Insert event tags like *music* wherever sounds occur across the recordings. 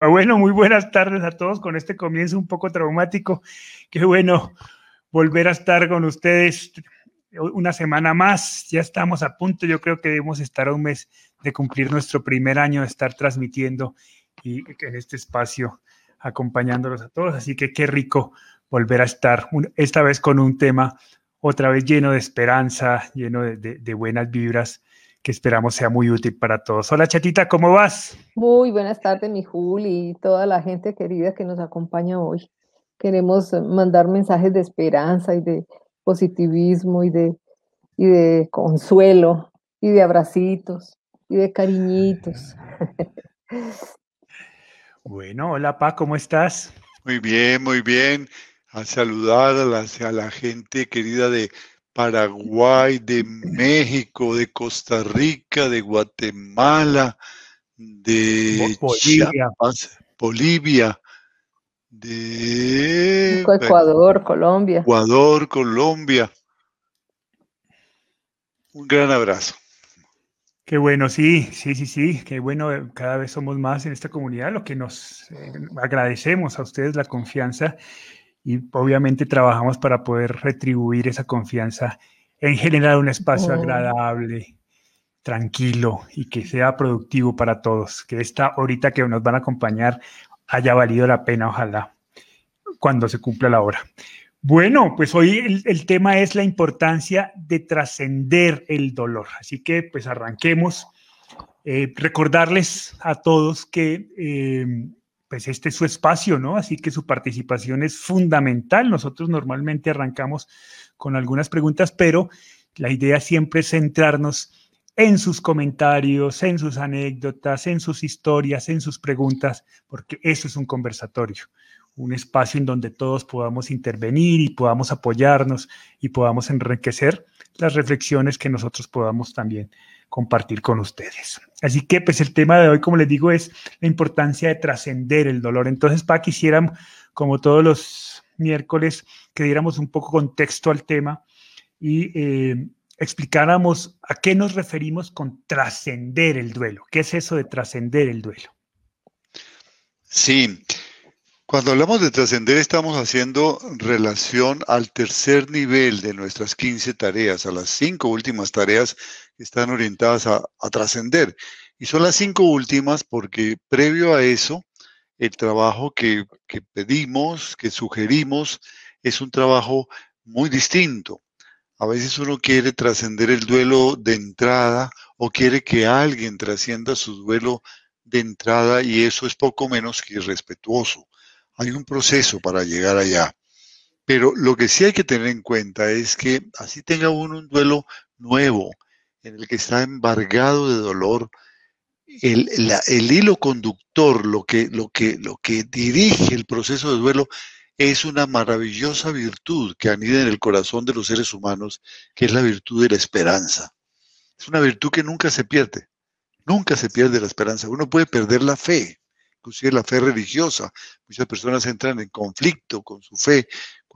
Bueno, muy buenas tardes a todos con este comienzo un poco traumático. Qué bueno volver a estar con ustedes una semana más. Ya estamos a punto, yo creo que debemos estar a un mes de cumplir nuestro primer año de estar transmitiendo y en este espacio acompañándolos a todos. Así que qué rico volver a estar, esta vez con un tema otra vez lleno de esperanza, lleno de, buenas vibras que esperamos sea muy útil para todos. Hola chatita, ¿cómo vas? Muy buenas tardes, mi Juli y toda la gente querida que nos acompaña hoy. Queremos mandar mensajes de esperanza y de positivismo y de, y de consuelo y de abracitos y de cariñitos. *laughs* Bueno, hola Pa, ¿cómo estás? Muy bien, muy bien. A saludar a la, a la gente querida de Paraguay, de México, de Costa Rica, de Guatemala, de Bolivia, Bolivia de Ecuador, Colombia. Ecuador, Colombia. Un gran abrazo. Qué bueno, sí, sí, sí, sí, qué bueno, cada vez somos más en esta comunidad, lo que nos eh, agradecemos a ustedes la confianza y obviamente trabajamos para poder retribuir esa confianza en generar un espacio oh. agradable, tranquilo y que sea productivo para todos. Que esta ahorita que nos van a acompañar haya valido la pena, ojalá, cuando se cumpla la hora. Bueno, pues hoy el, tema es la importancia de trascender el dolor. Así que pues arranquemos. Eh, recordarles a todos que eh, pues este es su espacio, ¿no? Así que su participación es fundamental. Nosotros normalmente arrancamos con algunas preguntas, pero la idea siempre es centrarnos en sus comentarios, en sus anécdotas, en sus historias, en sus preguntas, porque eso es un conversatorio, un espacio en donde todos podamos intervenir y podamos apoyarnos y podamos enriquecer las reflexiones que nosotros podamos también compartir con ustedes. Así que pues el tema de hoy, como les digo, es la importancia de trascender el dolor. Entonces, para quisiera, como todos los miércoles, que diéramos un poco contexto al tema y eh, explicáramos a qué nos referimos con trascender el duelo. ¿Qué es eso de trascender el duelo? Sí, cuando hablamos de trascender estamos haciendo relación al tercer nivel de nuestras 15 tareas, a las cinco últimas tareas que están orientadas a, trascender. Y son las cinco últimas porque previo a eso, el trabajo que, que pedimos, que sugerimos, es un trabajo muy distinto. A veces uno quiere trascender el duelo de entrada o quiere que alguien trascienda su duelo de entrada y eso es poco menos que irrespetuoso hay un proceso para llegar allá. Pero lo que sí hay que tener en cuenta es que así tenga uno un duelo nuevo, en el que está embargado de dolor, el, hilo conductor, lo que, lo, que, dirige el proceso de duelo, es una maravillosa virtud que anida en el corazón de los seres humanos, que es la virtud de la esperanza. Es una virtud que nunca se pierde, nunca se pierde la esperanza. Uno puede perder la fe, inclusive la fe religiosa. Muchas personas entran en conflicto con su fe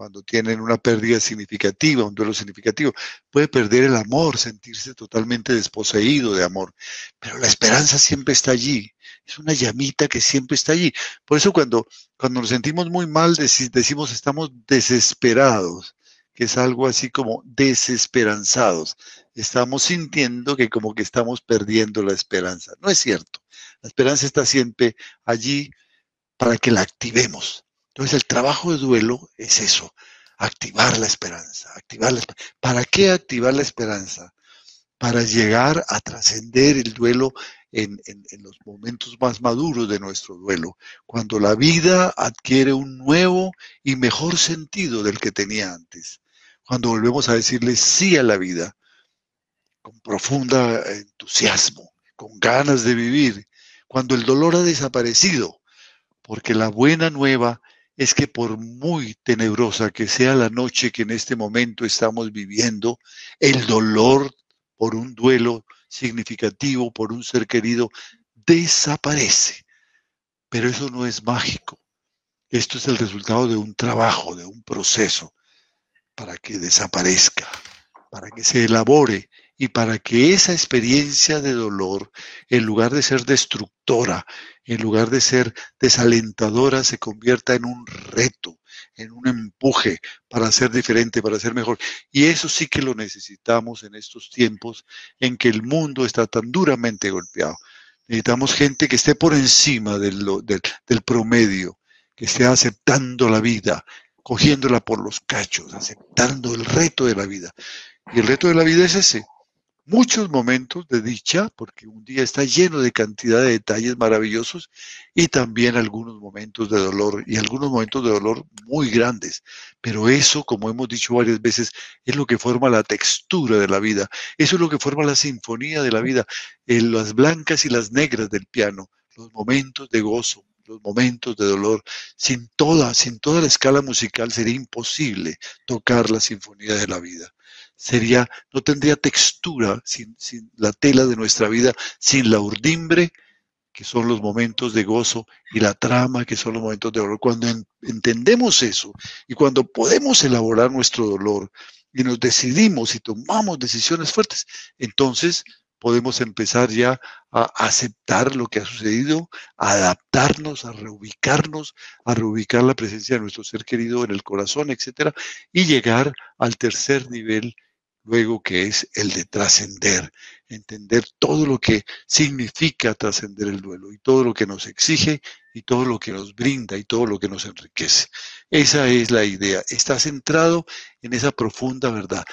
cuando tienen una pérdida significativa, un duelo significativo. Puede perder el amor, sentirse totalmente desposeído de amor, pero la esperanza siempre está allí. Es una llamita que siempre está allí. Por eso cuando, cuando nos sentimos muy mal decimos estamos desesperados, que es algo así como desesperanzados. Estamos sintiendo que como que estamos perdiendo la esperanza. No es cierto. La esperanza está siempre allí para que la activemos. Entonces el trabajo de duelo es eso, activar la esperanza, activar la ¿Para qué activar la esperanza? Para llegar a trascender el duelo en, en, los momentos más maduros de nuestro duelo, cuando la vida adquiere un nuevo y mejor sentido del que tenía antes, cuando volvemos a decirle sí a la vida con profunda entusiasmo, con ganas de vivir, cuando el dolor ha desaparecido, porque la buena nueva es que por muy tenebrosa que sea la noche que en este momento estamos viviendo, el dolor por un duelo significativo, por un ser querido, desaparece. Pero eso no es mágico. Esto es el resultado de un trabajo, de un proceso, para que desaparezca, para que se elabore y para que esa experiencia de dolor, en lugar de ser destructora, en lugar de ser desalentadora, se convierta en un reto, en un empuje para ser diferente, para ser mejor. Y eso sí que lo necesitamos en estos tiempos en que el mundo está tan duramente golpeado. Necesitamos gente que esté por encima del, promedio, que esté aceptando la vida, cogiéndola por los cachos, aceptando el reto de la vida. Y el reto de la vida es ese, muchos momentos de dicha, porque un día está lleno de cantidad de detalles maravillosos, y también algunos momentos de dolor, y algunos momentos de dolor muy grandes. Pero eso, como hemos dicho varias veces, es lo que forma la textura de la vida. Eso es lo que forma la sinfonía de la vida, en las blancas y las negras del piano, los momentos de gozo, los momentos de dolor. Sin toda, sin toda la escala musical sería imposible tocar la sinfonía de la vida sería, no tendría textura sin, la tela de nuestra vida, sin la urdimbre, que son los momentos de gozo, y la trama, que son los momentos de dolor. Cuando entendemos eso y cuando podemos elaborar nuestro dolor y nos decidimos y tomamos decisiones fuertes, entonces podemos empezar ya a aceptar lo que ha sucedido, a adaptarnos, a reubicarnos, a reubicar la presencia de nuestro ser querido en el corazón, etcétera, y llegar al tercer nivel luego que es el de trascender, entender todo lo que significa trascender el duelo y todo lo que nos exige y todo lo que nos brinda y todo lo que nos enriquece. Esa es la idea, está centrado en esa profunda verdad.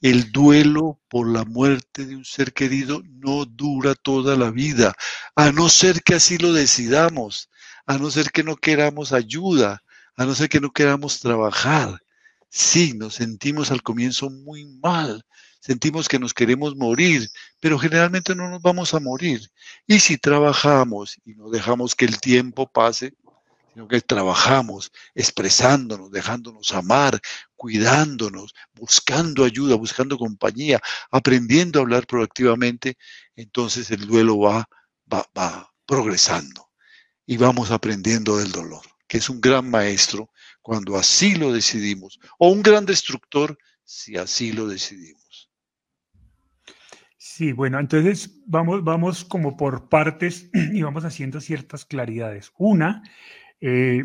El duelo por la muerte de un ser querido no dura toda la vida, a no ser que así lo decidamos, a no ser que no queramos ayuda, a no ser que no queramos trabajar. Sí, nos sentimos al comienzo muy mal, sentimos que nos queremos morir, pero generalmente no nos vamos a morir. Y si trabajamos y no dejamos que el tiempo pase, sino que trabajamos expresándonos, dejándonos amar, cuidándonos, buscando ayuda, buscando compañía, aprendiendo a hablar proactivamente, entonces el duelo va, va, va progresando y vamos aprendiendo del dolor, que es un gran maestro cuando así lo decidimos, o un gran destructor si así lo decidimos. Sí, bueno, entonces vamos, vamos como por partes *clears throat* y vamos haciendo ciertas claridades. Una, eh,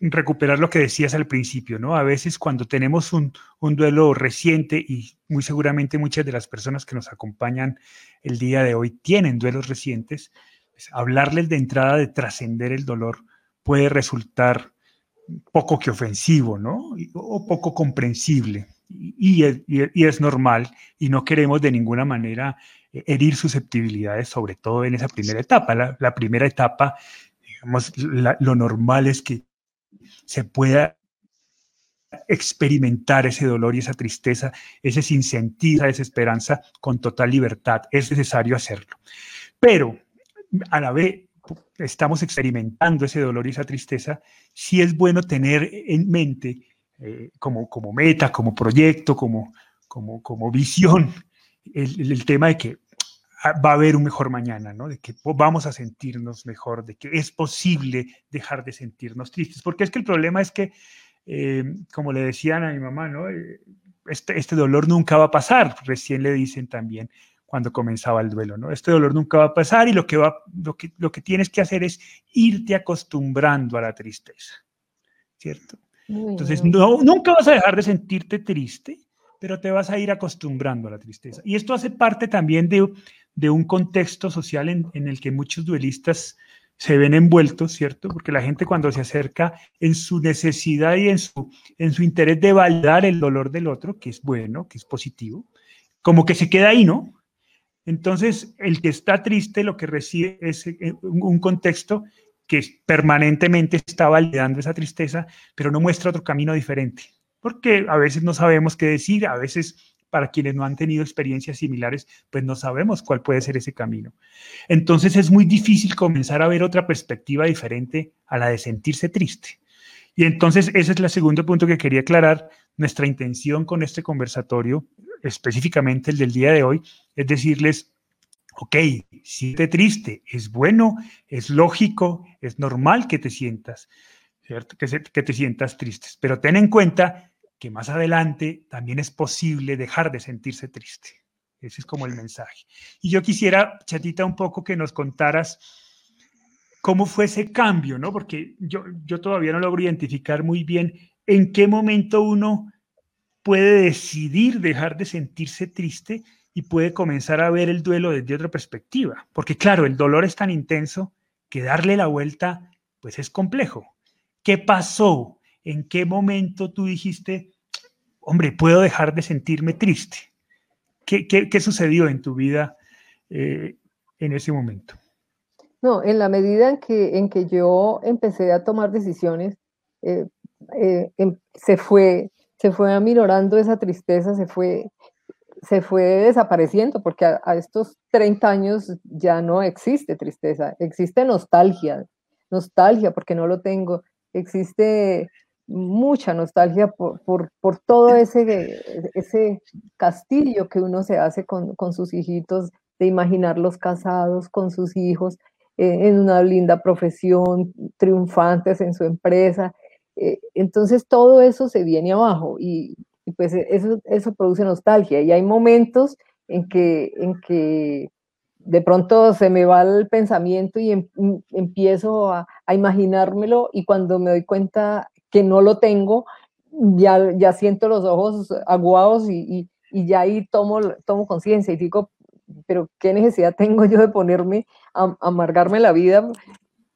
recuperar lo que decías al principio, ¿no? A veces cuando tenemos un, duelo reciente y muy seguramente muchas de las personas que nos acompañan el día de hoy tienen duelos recientes, pues hablarles de entrada de trascender el dolor puede resultar poco que ofensivo, ¿no? O poco comprensible. Y es, normal y no queremos de ninguna manera eh, herir susceptibilidades, sobre todo en esa primera etapa. La, primera etapa, digamos, lo normal es que se pueda experimentar ese dolor y esa tristeza, ese sinsentido, esa desesperanza con total libertad. Es necesario hacerlo. Pero a la vez, estamos experimentando ese dolor y esa tristeza, sí es bueno tener en mente eh, como, como meta, como proyecto, como, como, como visión, el, tema de que va a haber un mejor mañana, ¿no? de que vamos a sentirnos mejor, de que es posible dejar de sentirnos tristes, porque es que el problema es que, eh, como le decían a mi mamá, ¿no? Eh, este, este dolor nunca va a pasar, recién le dicen también, cuando comenzaba el duelo, ¿no? Este dolor nunca va a pasar y lo que, va, lo que, lo que tienes que hacer es irte acostumbrando a la tristeza, ¿cierto? Entonces, no, nunca vas a dejar de sentirte triste, pero te vas a ir acostumbrando a la tristeza. Y esto hace parte también de, de un contexto social en, en, el que muchos duelistas se ven envueltos, ¿cierto? Porque la gente cuando se acerca en su necesidad y en su, en su interés de validar el dolor del otro, que es bueno, que es positivo, como que se queda ahí, ¿no? Entonces, el que está triste lo que recibe es eh, un contexto que permanentemente está validando esa tristeza, pero no muestra otro camino diferente, porque a veces no sabemos qué decir, a veces para quienes no han tenido experiencias similares, pues no sabemos cuál puede ser ese camino. Entonces es muy difícil comenzar a ver otra perspectiva diferente a la de sentirse triste. Y entonces ese es el segundo punto que quería aclarar. Nuestra intención con este conversatorio específicamente el del día de hoy, es decirles, ok, siente triste, es bueno, es lógico, es normal que te sientas, ¿cierto? Que, te sientas tristes, pero ten en cuenta que más adelante también es posible dejar de sentirse triste. Ese es como el mensaje. Y yo quisiera, Chatita, un poco que nos contaras cómo fue ese cambio, ¿no? Porque yo, yo todavía no logro identificar muy bien en qué momento uno puede decidir dejar de sentirse triste y puede comenzar a ver el duelo desde otra perspectiva. Porque claro, el dolor es tan intenso que darle la vuelta, pues es complejo. ¿Qué pasó? ¿En qué momento tú dijiste, hombre, puedo dejar de sentirme triste? ¿Qué, qué, sucedió en tu vida eh, en ese momento? No, en la medida en que, en que yo empecé a tomar decisiones, eh, eh, em, se, fue, se fue aminorando esa tristeza, se fue, se fue desapareciendo, porque a, estos 30 años ya no existe tristeza, existe nostalgia, nostalgia porque no lo tengo, existe mucha nostalgia por, por, todo ese, ese castillo que uno se hace con, con, sus hijitos, de imaginarlos casados con sus hijos, eh, en una linda profesión, triunfantes en su empresa. Eh, entonces todo eso se viene abajo y, pues eso, eso produce nostalgia y hay momentos en que, en que de pronto se me va el pensamiento y em, empiezo a, a, imaginármelo y cuando me doy cuenta que no lo tengo, ya, ya siento los ojos aguados y, y, ya ahí tomo, tomo conciencia y digo, pero ¿qué necesidad tengo yo de ponerme a, amargarme la vida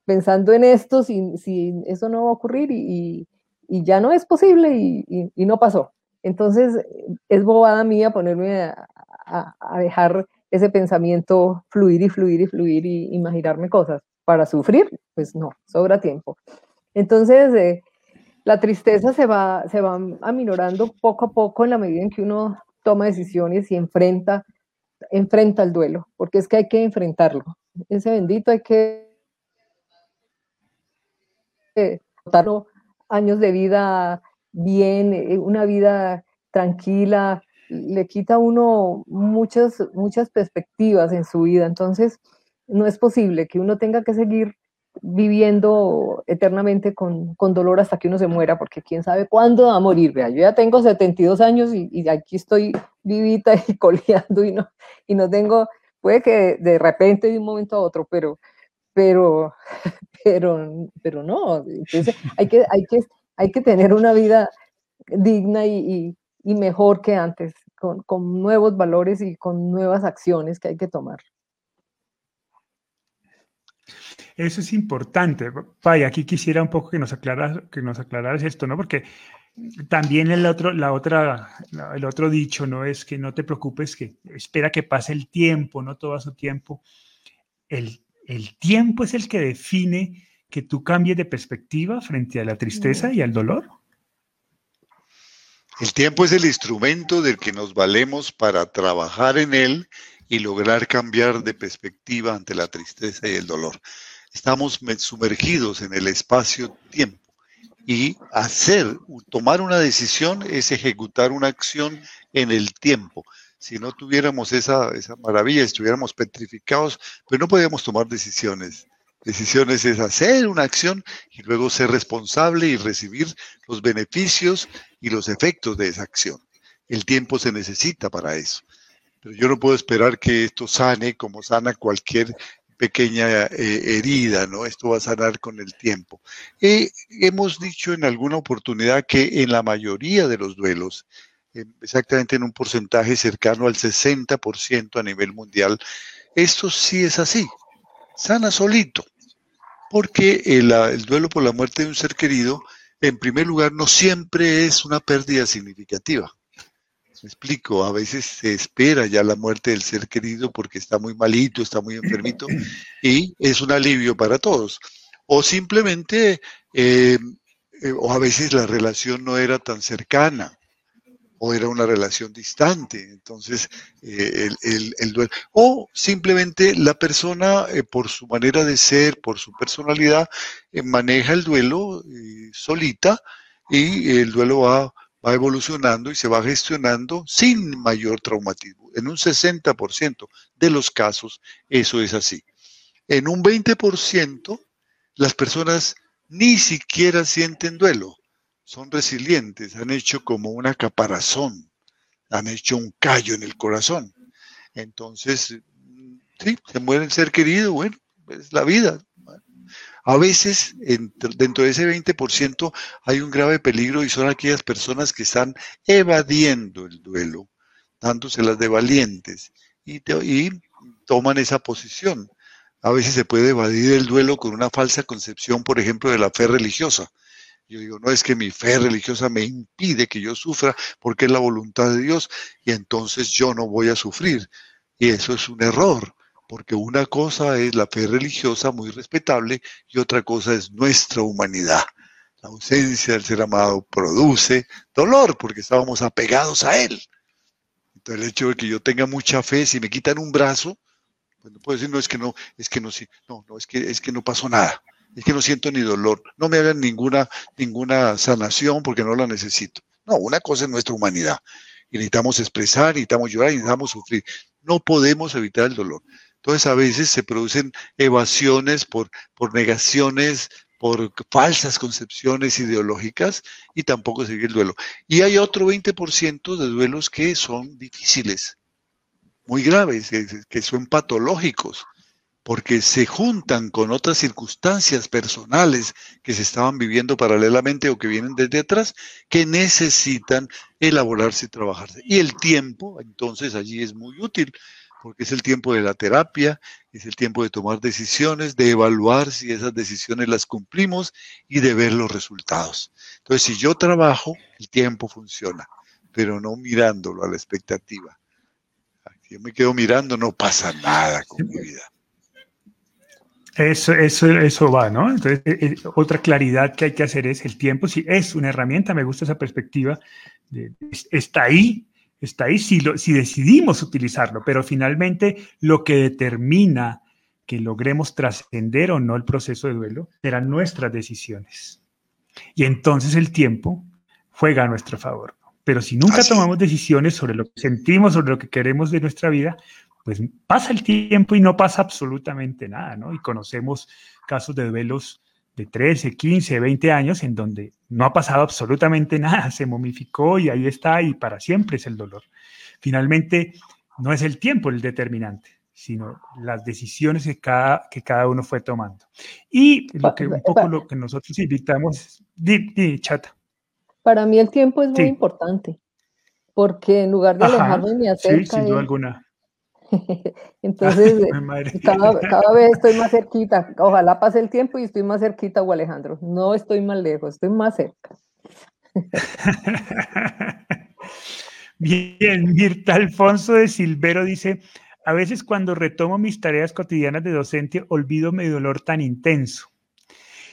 pensando en esto si, si eso no va a ocurrir y, y ya no es posible y, no pasó? Entonces es bobada mía ponerme a, a, dejar ese pensamiento fluir y fluir y fluir y imaginarme cosas para sufrir, pues no, sobra tiempo. Entonces, eh, la tristeza se va, se va aminorando poco a poco en la medida en que uno toma decisiones y enfrenta, enfrenta el duelo, porque es que hay que enfrentarlo. Ese bendito hay que años de vida bien, eh, una vida tranquila, le quita a uno muchas, muchas perspectivas en su vida. Entonces, no es posible que uno tenga que seguir viviendo eternamente con, con, dolor hasta que uno se muera, porque quién sabe cuándo va a morir. Vea, yo ya tengo 72 años y, y aquí estoy vivita y *laughs* coleando y no, y no tengo, puede que de repente de un momento a otro, pero, pero, pero, pero no. Entonces *laughs* hay que, hay que, hay que tener una vida digna y, y, y mejor que antes, con, con nuevos valores y con nuevas acciones que hay que tomar. Eso es importante. Vaya, aquí quisiera un poco que nos aclaras, que nos aclararas esto, ¿no? Porque también el otro, la otra, el otro dicho, ¿no? Es que no te preocupes, que espera que pase el tiempo, no todo a su tiempo. El, el tiempo es el que define que tú cambies de perspectiva frente a la tristeza y al dolor. El tiempo es el instrumento del que nos valemos para trabajar en él y lograr cambiar de perspectiva ante la tristeza y el dolor. Estamos sumergidos en el espacio-tiempo y hacer, tomar una decisión es ejecutar una acción en el tiempo. Si no tuviéramos esa, esa maravilla, estuviéramos petrificados, pero no podíamos tomar decisiones. Decisiones es hacer una acción y luego ser responsable y recibir los beneficios y los efectos de esa acción. El tiempo se necesita para eso. Pero yo no puedo esperar que esto sane como sana cualquier pequeña eh, herida, ¿no? Esto va a sanar con el tiempo. Eh, hemos dicho en alguna oportunidad que en la mayoría de los duelos, exactamente en un porcentaje cercano al 60% a nivel mundial, esto sí es así, sana solito, porque el, el duelo por la muerte de un ser querido, en primer lugar, no siempre es una pérdida significativa. Me explico, a veces se espera ya la muerte del ser querido porque está muy malito, está muy enfermito y es un alivio para todos. O simplemente, eh, eh, o a veces la relación no era tan cercana o era una relación distante, entonces eh, el, el, duelo. O simplemente la persona, por su manera de ser, por su personalidad, maneja el duelo solita y el duelo va va evolucionando y se va gestionando sin mayor traumatismo. En un 60% de los casos eso es así. En un 20% las personas ni siquiera sienten duelo, son resilientes, han hecho como una caparazón, han hecho un callo en el corazón. Entonces, sí, se muere el ser querido, bueno, es la vida. A veces, dentro de ese 20%, hay un grave peligro y son aquellas personas que están evadiendo el duelo, dándoselas de valientes y, y toman esa posición. A veces se puede evadir el duelo con una falsa concepción, por ejemplo, de la fe religiosa. Yo digo, no es que mi fe religiosa me impide que yo sufra porque es la voluntad de Dios y entonces yo no voy a sufrir. Y eso es un error, porque una cosa es la fe religiosa muy respetable y otra cosa es nuestra humanidad. La ausencia del ser amado produce dolor porque estábamos apegados a Él. Entonces el hecho de que yo tenga mucha fe, si me quitan un brazo, pues no puedo decir, no, es que no, es que no, no, no, es que, es que no pasó nada es que no siento ni dolor, no me hagan ninguna, ninguna sanación porque no la necesito. No, una cosa es nuestra humanidad. Y necesitamos expresar, necesitamos llorar, necesitamos sufrir. No podemos evitar el dolor. Entonces a veces se producen evasiones por, por negaciones, por falsas concepciones ideológicas y tampoco sigue el duelo. Y hay otro 20% de duelos que son difíciles, muy graves, que son patológicos porque se juntan con otras circunstancias personales que se estaban viviendo paralelamente o que vienen desde atrás, que necesitan elaborarse y trabajarse. Y el tiempo, entonces, allí es muy útil, porque es el tiempo de la terapia, es el tiempo de tomar decisiones, de evaluar si esas decisiones las cumplimos y de ver los resultados. Entonces, si yo trabajo, el tiempo funciona, pero no mirándolo a la expectativa. Yo me quedo mirando, no pasa nada con mi vida. Eso, eso, eso va, ¿no? Entonces, eh, eh, otra claridad que hay que hacer es el tiempo, si es una herramienta, me gusta esa perspectiva, está ahí, está ahí si, lo, si decidimos utilizarlo, pero finalmente lo que determina que logremos trascender o no el proceso de duelo serán nuestras decisiones. Y entonces el tiempo juega a nuestro favor. Pero si nunca tomamos decisiones sobre lo que sentimos, sobre lo que queremos de nuestra vida, pues pasa el tiempo y no pasa absolutamente nada, ¿no? Y conocemos casos de duelos de 13, 15, 20 años en donde no ha pasado absolutamente *laughs* nada, se momificó y ahí está y para siempre es el dolor. Finalmente, no es el tiempo el determinante, sino las decisiones que cada, que cada uno fue tomando. Y lo que, un poco lo que nosotros invitamos, di, chata. Para mí el tiempo es muy importante, porque en lugar de alejarme me acerca. Sí, sin duda alguna *laughs* Entonces, cada, vez estoy más cerquita. Ojalá pase el tiempo y estoy más cerquita, o Alejandro. No estoy más lejos, estoy más cerca. *laughs* Bien, Mirta Alfonso de Silvero dice, a veces cuando retomo mis tareas cotidianas de docente, olvido mi dolor tan intenso.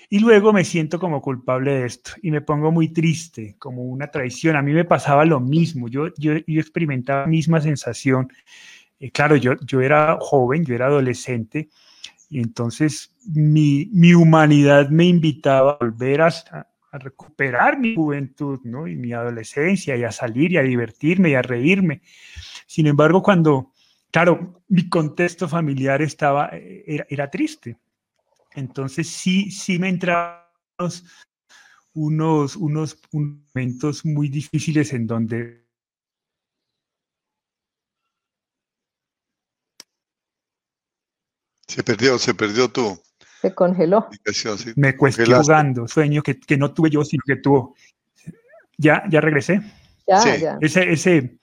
Y luego me siento como culpable de esto y me pongo muy triste, como una traición. A mí me pasaba lo mismo, yo, yo, yo experimentaba la misma sensación eh, claro, yo, yo era joven, yo era adolescente, y entonces mi, mi humanidad me invitaba a volver a, a, recuperar mi juventud, ¿no? Y mi adolescencia, y a salir y a divertirme y a reírme. Sin embargo, cuando, claro, mi contexto familiar estaba, eh, era, triste. Entonces sí, sí me entraban unos, unos momentos muy difíciles en donde Se perdió, se perdió tú. Se congeló. Me cuestioné jugando, sueño que, que, no tuve yo, sino que tuvo. ¿Ya, ya regresé? Ya, ya. Ese, ese,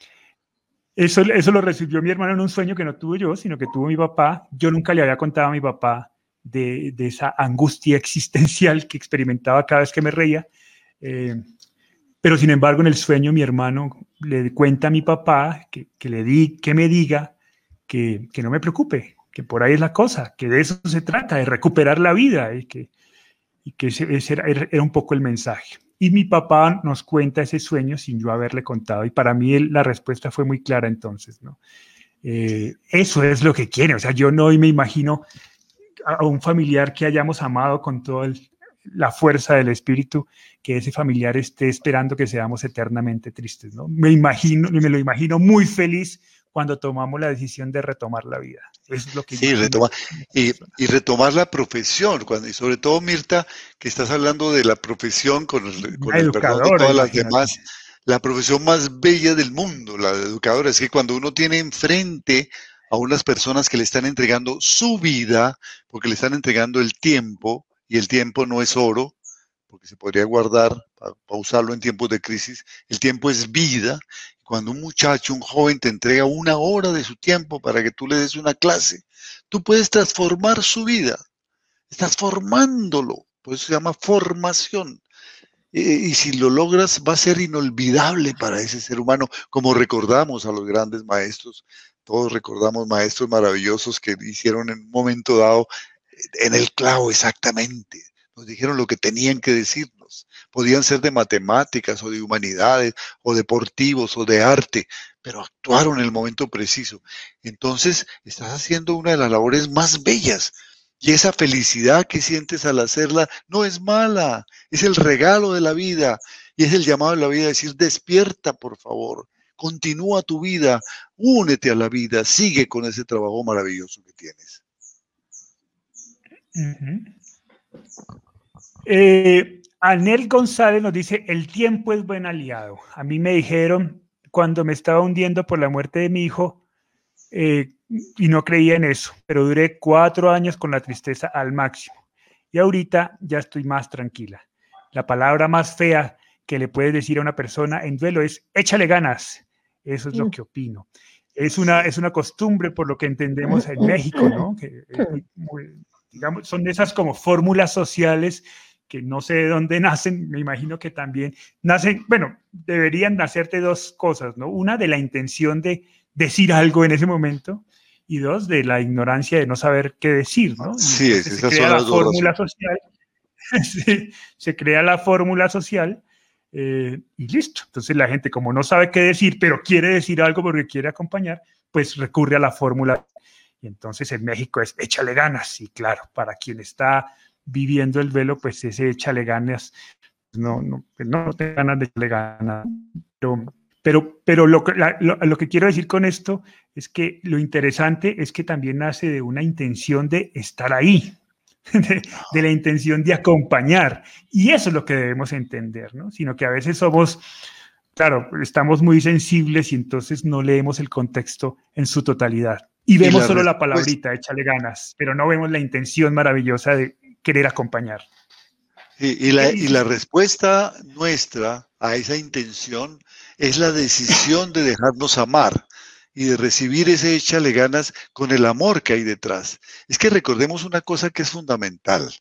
eso, eso lo recibió mi hermano en un sueño que no tuve yo, sino que tuvo mi papá. Yo nunca le había contado a mi papá de, de esa angustia existencial que experimentaba cada vez que me reía. Eh, pero sin embargo, en el sueño mi hermano le cuenta a mi papá que, que le di, que me diga que, que no me preocupe, por ahí es la cosa, que de eso se trata, de recuperar la vida y que, ese, era, un poco el mensaje. Y mi papá nos cuenta ese sueño sin yo haberle contado y para mí la respuesta fue muy clara entonces, ¿no? Eh, eso es lo que quiere, o sea, yo no me imagino a un familiar que hayamos amado con toda la fuerza del espíritu, que ese familiar esté esperando que seamos eternamente tristes, ¿no? Me imagino, me lo imagino muy feliz cuando tomamos la decisión de retomar la vida. Eso es lo que sí, retomar, y, y, retomar la profesión, cuando, y sobre todo, Mirta, que estás hablando de la profesión con el, con el perdón de todas las demás, la profesión más bella del mundo, la de educadora, es que cuando uno tiene enfrente a unas personas que le están entregando su vida, porque le están entregando el tiempo, y el tiempo no es oro, porque se podría guardar para, usarlo en tiempos de crisis. El tiempo es vida. Cuando un muchacho, un joven te entrega una hora de su tiempo para que tú le des una clase, tú puedes transformar su vida. Estás formándolo. Por eso se llama formación. Y si lo logras, va a ser inolvidable para ese ser humano, como recordamos a los grandes maestros. Todos recordamos maestros maravillosos que hicieron en un momento dado en el clavo exactamente nos dijeron lo que tenían que Podían ser de matemáticas o de humanidades o deportivos o de arte, pero actuaron en el momento preciso. Entonces, estás haciendo una de las labores más bellas. Y esa felicidad que sientes al hacerla no es mala, es el regalo de la vida y es el llamado de la vida a decir, despierta por favor, continúa tu vida, únete a la vida, sigue con ese trabajo maravilloso que tienes. Eh, Anel González nos dice, el tiempo es buen aliado. A mí me dijeron cuando me estaba hundiendo por la muerte de mi hijo eh, y no creía en eso, pero duré cuatro años con la tristeza al máximo y ahorita ya estoy más tranquila. La palabra más fea que le puedes decir a una persona en duelo es échale ganas. Eso es lo que opino. Es una, es una costumbre por lo que entendemos en México, ¿no? Que digamos, son esas como fórmulas sociales que no sé de dónde *laughs* nacen, me imagino que también nacen, bueno, deberían nacerte dos cosas, ¿no? Una de la intención de decir algo en ese momento y dos de la ignorancia de no saber qué decir, ¿no? Sí, es, se crea la fórmula social, *laughs* se, crea la fórmula social eh, y listo. Entonces la gente como no sabe qué decir, pero quiere decir algo porque quiere acompañar, pues recurre a la fórmula. Y entonces en México es échale ganas y claro, para quien está viviendo el velo, pues ese échale ganas, no, no, pues, no te ganas de echarle ganas. Pero, pero, pero lo, que, lo, que quiero decir con esto es que lo interesante es que también nace de una intención de estar ahí, *laughs* de, de, la intención de acompañar. Y eso es lo que debemos entender, ¿no? Sino que a veces somos, claro, estamos muy sensibles y entonces no leemos el contexto en su totalidad. Y vemos solo la palabrita, échale ganas, pero no vemos la intención maravillosa de querer acompañar. Y, la, y la respuesta nuestra a esa intención es la decisión de dejarnos amar y de recibir ese échale ganas con el amor que hay detrás. Es que recordemos una cosa que es fundamental.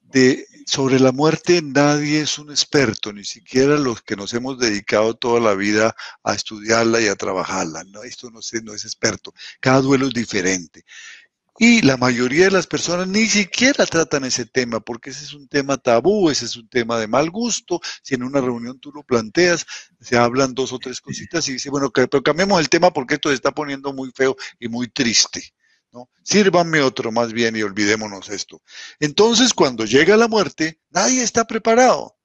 De, sobre la muerte nadie es un experto, ni siquiera los que nos hemos dedicado toda la vida a estudiarla y a trabajarla. ¿no? Esto no no es experto. Cada duelo es diferente. Y la mayoría de las personas ni siquiera tratan ese tema, porque ese es un tema tabú, ese es un tema de mal gusto. Si en una reunión tú lo planteas, se hablan dos o tres cositas y dice, bueno, pero cambiemos el tema porque esto se está poniendo muy feo y muy triste. ¿no? Sírvanme otro más bien y olvidémonos esto. Entonces, cuando llega la muerte, nadie está preparado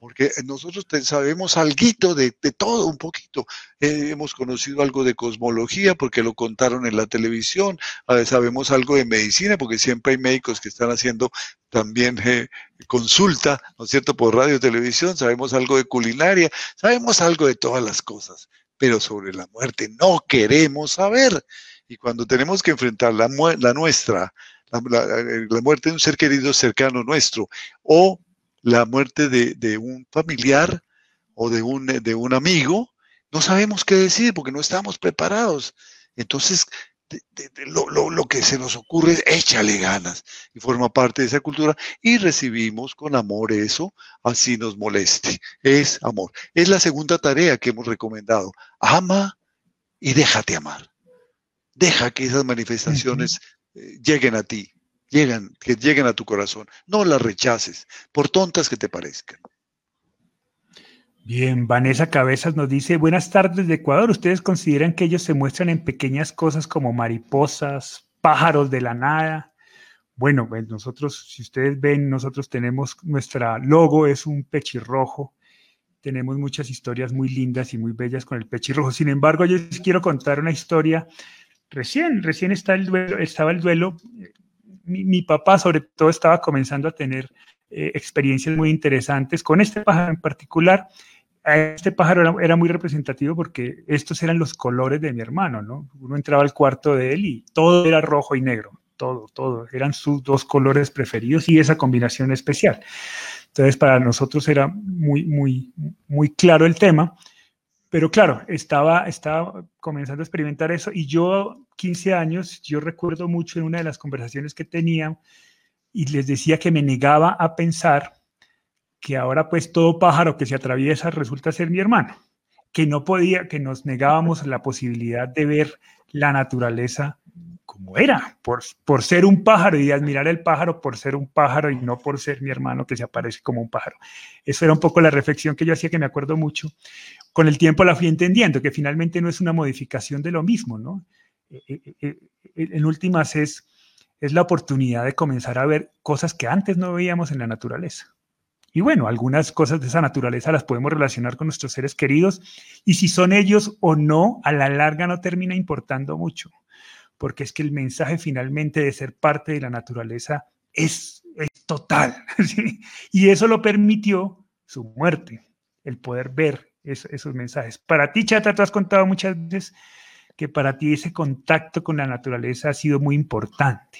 porque nosotros sabemos algo de, todo, un poquito. Eh, hemos conocido algo de cosmología porque lo contaron en la televisión, sabemos algo de medicina porque siempre hay médicos que están haciendo también eh, consulta, ¿no es cierto?, por radio y televisión, sabemos algo de culinaria, sabemos algo de todas las cosas, pero sobre la muerte no queremos saber. Y cuando tenemos que enfrentar la, la nuestra, la, la muerte de un ser querido cercano nuestro, o la muerte de, un familiar o de un, de un amigo, no sabemos qué decir porque no estamos preparados. Entonces, lo, que se nos ocurre es échale ganas y forma parte de esa cultura y recibimos con amor eso, así nos moleste. Es amor. Es la segunda tarea que hemos recomendado. Ama y déjate amar. Deja que esas manifestaciones eh, lleguen a ti llegan, que lleguen a tu corazón. No las rechaces, por tontas que te parezcan. Bien, Vanessa Cabezas nos dice, buenas tardes de Ecuador. ¿Ustedes consideran que ellos se muestran en pequeñas cosas como mariposas, pájaros de la nada? Bueno, pues nosotros, si ustedes ven, nosotros tenemos nuestra logo, es un pechirrojo tenemos muchas historias muy lindas y muy bellas con el pechirrojo. Sin embargo, yo quiero contar una historia. Recién, recién está el duelo, estaba el duelo. Mi, papá, sobre todo, estaba comenzando a tener eh, experiencias muy interesantes con este pájaro en particular. Este pájaro era, muy representativo porque estos eran los colores de mi hermano, ¿no? Uno entraba al cuarto de él y todo era rojo y negro, todo, todo. Eran sus dos colores preferidos y esa combinación especial. Entonces, para nosotros era muy, muy, muy claro el tema. Pero claro, estaba, estaba comenzando a experimentar eso y yo, 15 años, yo recuerdo mucho en una de las conversaciones que tenía y les decía que me negaba a pensar que ahora pues todo pájaro que se atraviesa resulta ser mi hermano, que no podía, que nos negábamos la posibilidad de ver la naturaleza como era, por, por ser un pájaro y admirar el pájaro por ser un pájaro y no por ser mi hermano que se aparece como un pájaro. Eso era un poco la reflexión que yo hacía que me acuerdo mucho. Con el tiempo la fui entendiendo, que finalmente no es una modificación de lo mismo, ¿no? Eh, eh, eh, en últimas es, es la oportunidad de comenzar a ver cosas que antes no veíamos en la naturaleza. Y bueno, algunas cosas de esa naturaleza las podemos relacionar con nuestros seres queridos y si son ellos o no, a la larga no termina importando mucho porque es que el mensaje finalmente de ser parte de la naturaleza es, total. *laughs* Y eso lo permitió su muerte, el poder ver esos mensajes. Para ti, Chata, tú has contado muchas veces que para ti ese contacto con la naturaleza ha sido muy importante.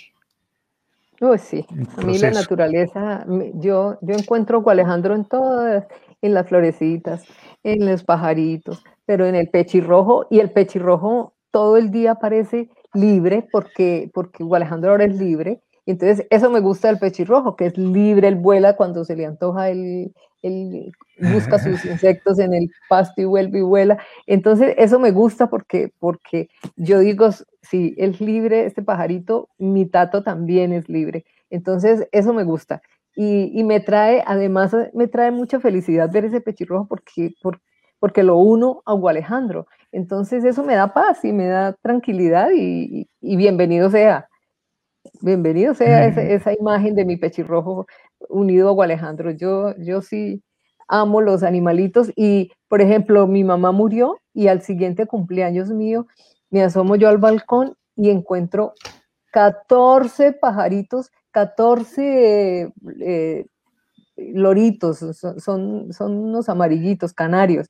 Oh, sí, a mí la naturaleza, yo, yo encuentro a Alejandro en todas, en las florecitas, en los pajaritos, pero en el pechirrojo, y el pechirrojo todo el día parece libre, porque, porque Alejandro ahora es libre. Entonces, eso me gusta del pechirrojo, que es libre, él vuela cuando se le antoja, él, él busca sus *laughs* insectos en el pasto y vuelve y vuela. Entonces, eso me gusta porque, porque yo digo, si es libre, este pajarito, mi tato también es libre. Entonces, eso me gusta. Y, y me trae, además, me trae mucha felicidad ver ese pechirrojo porque, porque, porque lo uno a Alejandro. Entonces eso me da paz y me da tranquilidad y, bienvenido sea. Bienvenido sea esa, imagen de mi pechirrojo unido a Alejandro. Yo, yo sí amo los animalitos y, por ejemplo, mi mamá murió y al siguiente cumpleaños mío me asomo yo al balcón y encuentro 14 pajaritos, 14 eh, loritos, son, son unos amarillitos, canarios,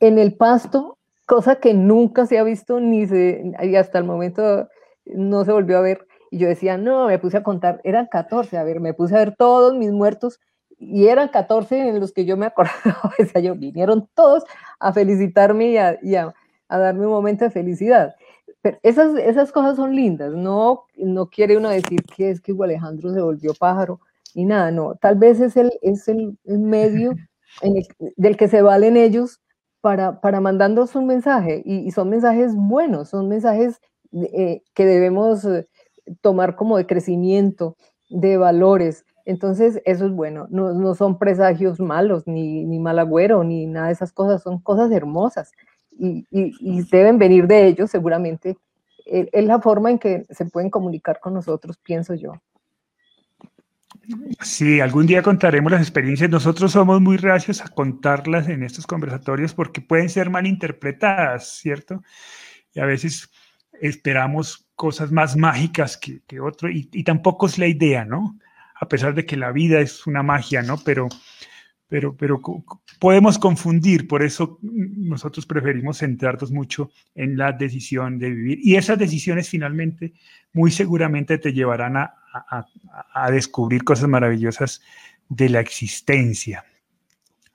en el pasto cosa que nunca se ha visto ni se, y hasta el momento no se volvió a ver. Y yo decía, no, me puse a contar, eran 14, a ver, me puse a ver todos mis muertos y eran 14 en los que yo me *laughs* acordaba, o sea, yo vinieron todos a felicitarme y a, a, darme un momento de felicidad. Pero esas, esas cosas son lindas, no, no quiere uno decir que es que Alejandro se volvió pájaro ni nada, no, tal vez es el, es el, medio en el, del que se valen ellos para, para mandarnos un mensaje y, son mensajes buenos, son mensajes eh, que debemos eh, tomar como de crecimiento, de valores. Entonces, eso es bueno, no, no son presagios malos, ni, ni mal agüero, ni nada de esas cosas, son cosas hermosas y, y, deben venir de ellos seguramente. Eh, es la forma en que se pueden comunicar con nosotros, pienso yo. Sí, algún día contaremos las experiencias. Nosotros somos muy reacios a contarlas en estos conversatorios porque pueden ser mal interpretadas, ¿cierto? Y a veces esperamos cosas más mágicas que, que otro y, y, tampoco es la idea, ¿no? A pesar de que la vida es una magia, ¿no? Pero, pero, pero podemos confundir, por eso nosotros preferimos centrarnos mucho en la decisión de vivir. Y esas decisiones finalmente, muy seguramente te llevarán a, a, descubrir cosas maravillosas de la existencia.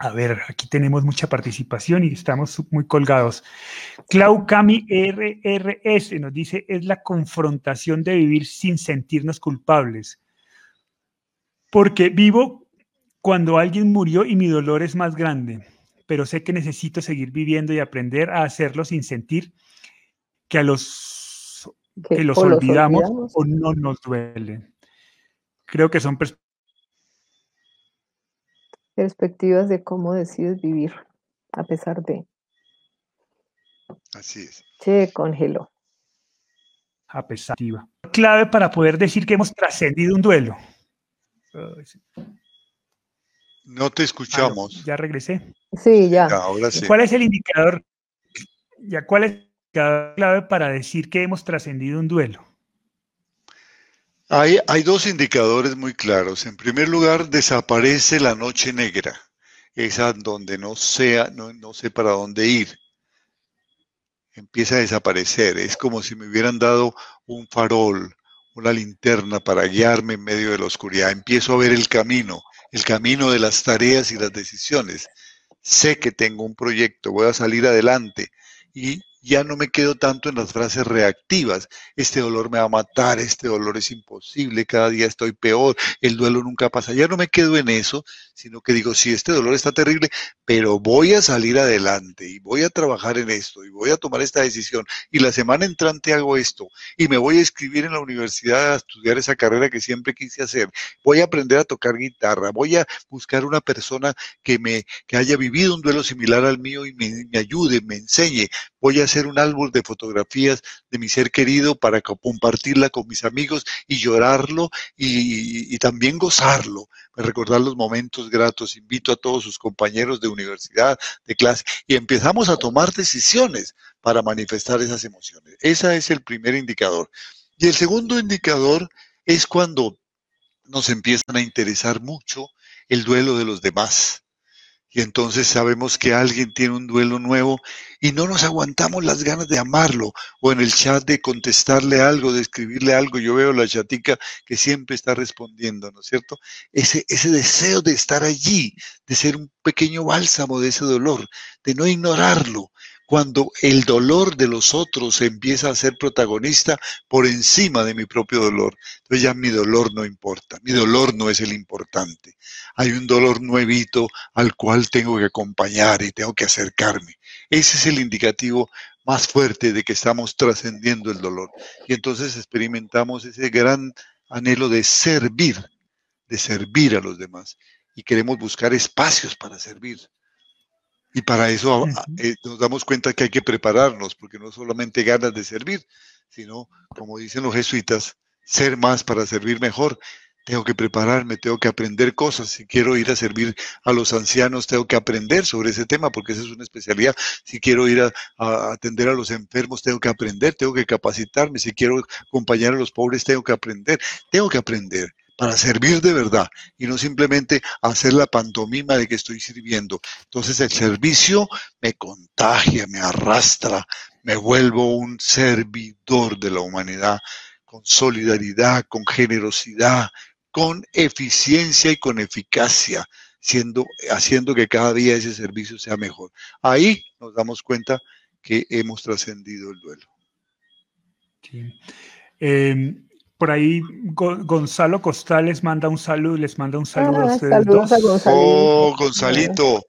A ver, aquí tenemos mucha participación y estamos muy colgados. Clau Cami RRS nos dice, es la confrontación de vivir sin sentirnos culpables. Porque vivo cuando alguien murió y mi dolor es más grande, pero sé que necesito seguir viviendo y aprender a hacerlo sin sentir que a los que, los, olvidamos, o no nos duelen. Creo que son perspectivas de cómo decides vivir a pesar de. Así es. Se congeló. A pesar de. Clave para poder decir que hemos trascendido un duelo. No te escuchamos. ya regresé. Sí, ya. ahora sí. ¿Cuál es el indicador? Ya, ¿cuál es el indicador clave para decir que hemos trascendido un duelo? Hay, hay dos indicadores muy claros. En primer lugar, desaparece la noche negra, esa donde no, sea, no, no sé para dónde ir. Empieza a desaparecer. Es como si me hubieran dado un farol, una linterna para guiarme en medio de la oscuridad. Empiezo a ver el camino, el camino de las tareas y las decisiones. Sé que tengo un proyecto, voy a salir adelante y ya no me quedo tanto en las frases reactivas. Este dolor me va a matar, este dolor es imposible, cada día estoy peor, el duelo nunca pasa. Ya no me quedo en eso, sino que digo, sí, este dolor está terrible, pero voy a salir adelante y voy a trabajar en esto y voy a tomar esta decisión. Y la semana entrante hago esto y me voy a escribir en la universidad a estudiar esa carrera que siempre quise hacer. Voy a aprender a tocar guitarra, voy a buscar una persona que me que haya vivido un duelo similar al mío y me, me ayude, me enseñe. Voy a hacer un álbum de fotografías de mi ser querido para compartirla con mis amigos y llorarlo y, también gozarlo, recordar los momentos gratos. Invito a todos sus compañeros de universidad, de clase, y empezamos a tomar decisiones para manifestar esas emociones. Ese es el primer indicador. Y el segundo indicador es cuando nos empiezan a interesar mucho el duelo de los demás y entonces sabemos que alguien tiene un duelo nuevo y no nos aguantamos las ganas de amarlo o en el chat de contestarle algo, de escribirle algo. Yo veo la chatica que siempre está respondiendo, ¿no es cierto? Ese, ese deseo de estar allí, de ser un pequeño bálsamo de ese dolor, de no ignorarlo, cuando el dolor de los otros empieza a ser protagonista por encima de mi propio dolor. Entonces ya mi dolor no importa, mi dolor no es el importante. Hay un dolor nuevito al cual tengo que acompañar y tengo que acercarme. Ese es el indicativo más fuerte de que estamos trascendiendo el dolor. Y entonces experimentamos ese gran anhelo de servir, de servir a los demás. Y queremos buscar espacios para servir y para eso eh, nos damos cuenta que hay que prepararnos, porque no solamente ganas de servir, sino, como dicen los jesuitas, ser más para servir mejor. Tengo que prepararme, tengo que aprender cosas. Si quiero ir a servir a los ancianos, tengo que aprender sobre ese tema, porque esa es una especialidad. Si quiero ir a, a atender a los enfermos, tengo que aprender, tengo que capacitarme. Si quiero acompañar a los pobres, tengo que aprender. Tengo que aprender para servir de verdad y no simplemente hacer la pantomima de que estoy sirviendo. Entonces el servicio me contagia, me arrastra, me vuelvo un servidor de la humanidad con solidaridad, con generosidad, con eficiencia y con eficacia, siendo, haciendo que cada día ese servicio sea mejor. Ahí nos damos cuenta que hemos trascendido el duelo. Sí. Em, por ahí Gonzalo Costal les manda un saludo, les manda un saludo a ah, ustedes dos. oh, Gonzalito.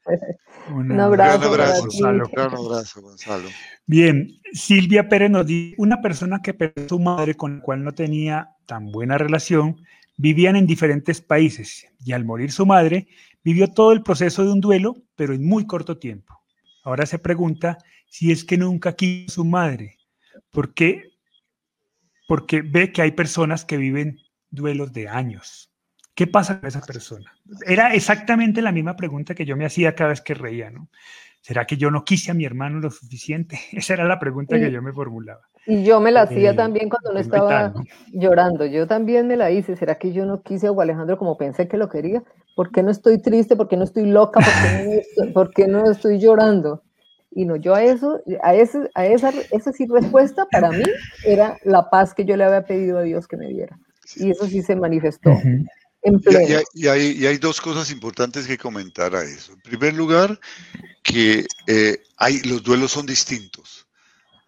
un abrazo. Un abrazo, Gonzalo. Un abrazo, Gonzalo. Bien, Silvia Pérez nos dice, una persona que perdió a su madre con la cual no tenía tan buena relación, vivían en diferentes países y al morir su madre, vivió todo el proceso de un duelo, pero en muy corto tiempo. Ahora se pregunta si es que nunca quiso su madre, porque porque ve que hay personas que viven duelos de años. ¿Qué pasa con esa persona? Era exactamente la misma pregunta que yo me hacía cada vez que reía, ¿no? ¿Será que yo no quise a mi hermano lo suficiente? *laughs* Esa era la pregunta que yo me formulaba. Y yo me la hacía eh, también cuando no estaba llorando. Yo también me la hice. ¿Será que yo no quise a Alejandro como pensé que lo quería? ¿Por qué no estoy triste? ¿Por qué no estoy loca? ¿Por qué no estoy llorando? Y no, yo a eso, a, ese, a esa, esa sí respuesta para mí era la paz que yo le había pedido a Dios que me diera. Y eso sí se manifestó. En pleno. Y, hay, y, hay, dos cosas importantes que comentar a eso. En primer lugar, que eh, hay, los duelos son distintos.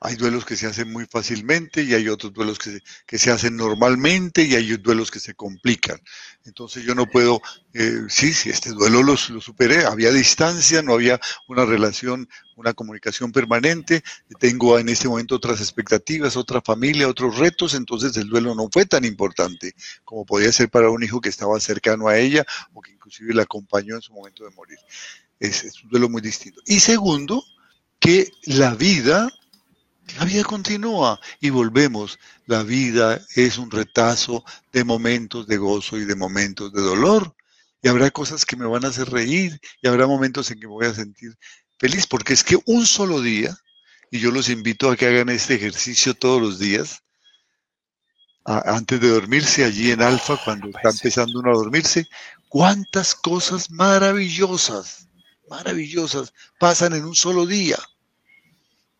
Hay duelos que se hacen muy fácilmente y hay otros duelos que se, que se hacen normalmente y hay duelos que se complican. Entonces yo no puedo, eh, sí, sí, este duelo lo, superé, había distancia, no había una relación, una comunicación permanente, tengo en este momento otras expectativas, otra familia, otros retos, entonces el duelo no fue tan importante como podía ser para un hijo que estaba cercano a ella o que inclusive la acompañó en su momento de morir. Es un duelo muy distinto. Y segundo, que la vida la vida continúa y volvemos. La vida es un retazo de momentos de gozo y de momentos de dolor. y habrá cosas que me van a hacer reír y habrá momentos en que me voy a sentir feliz, porque es que un solo día, y yo los invito a que hagan este ejercicio todos los días, antes de dormirse allí en Alfa, cuando está empezando uno a dormirse, cuántas cosas maravillosas, maravillosas pasan en un solo día.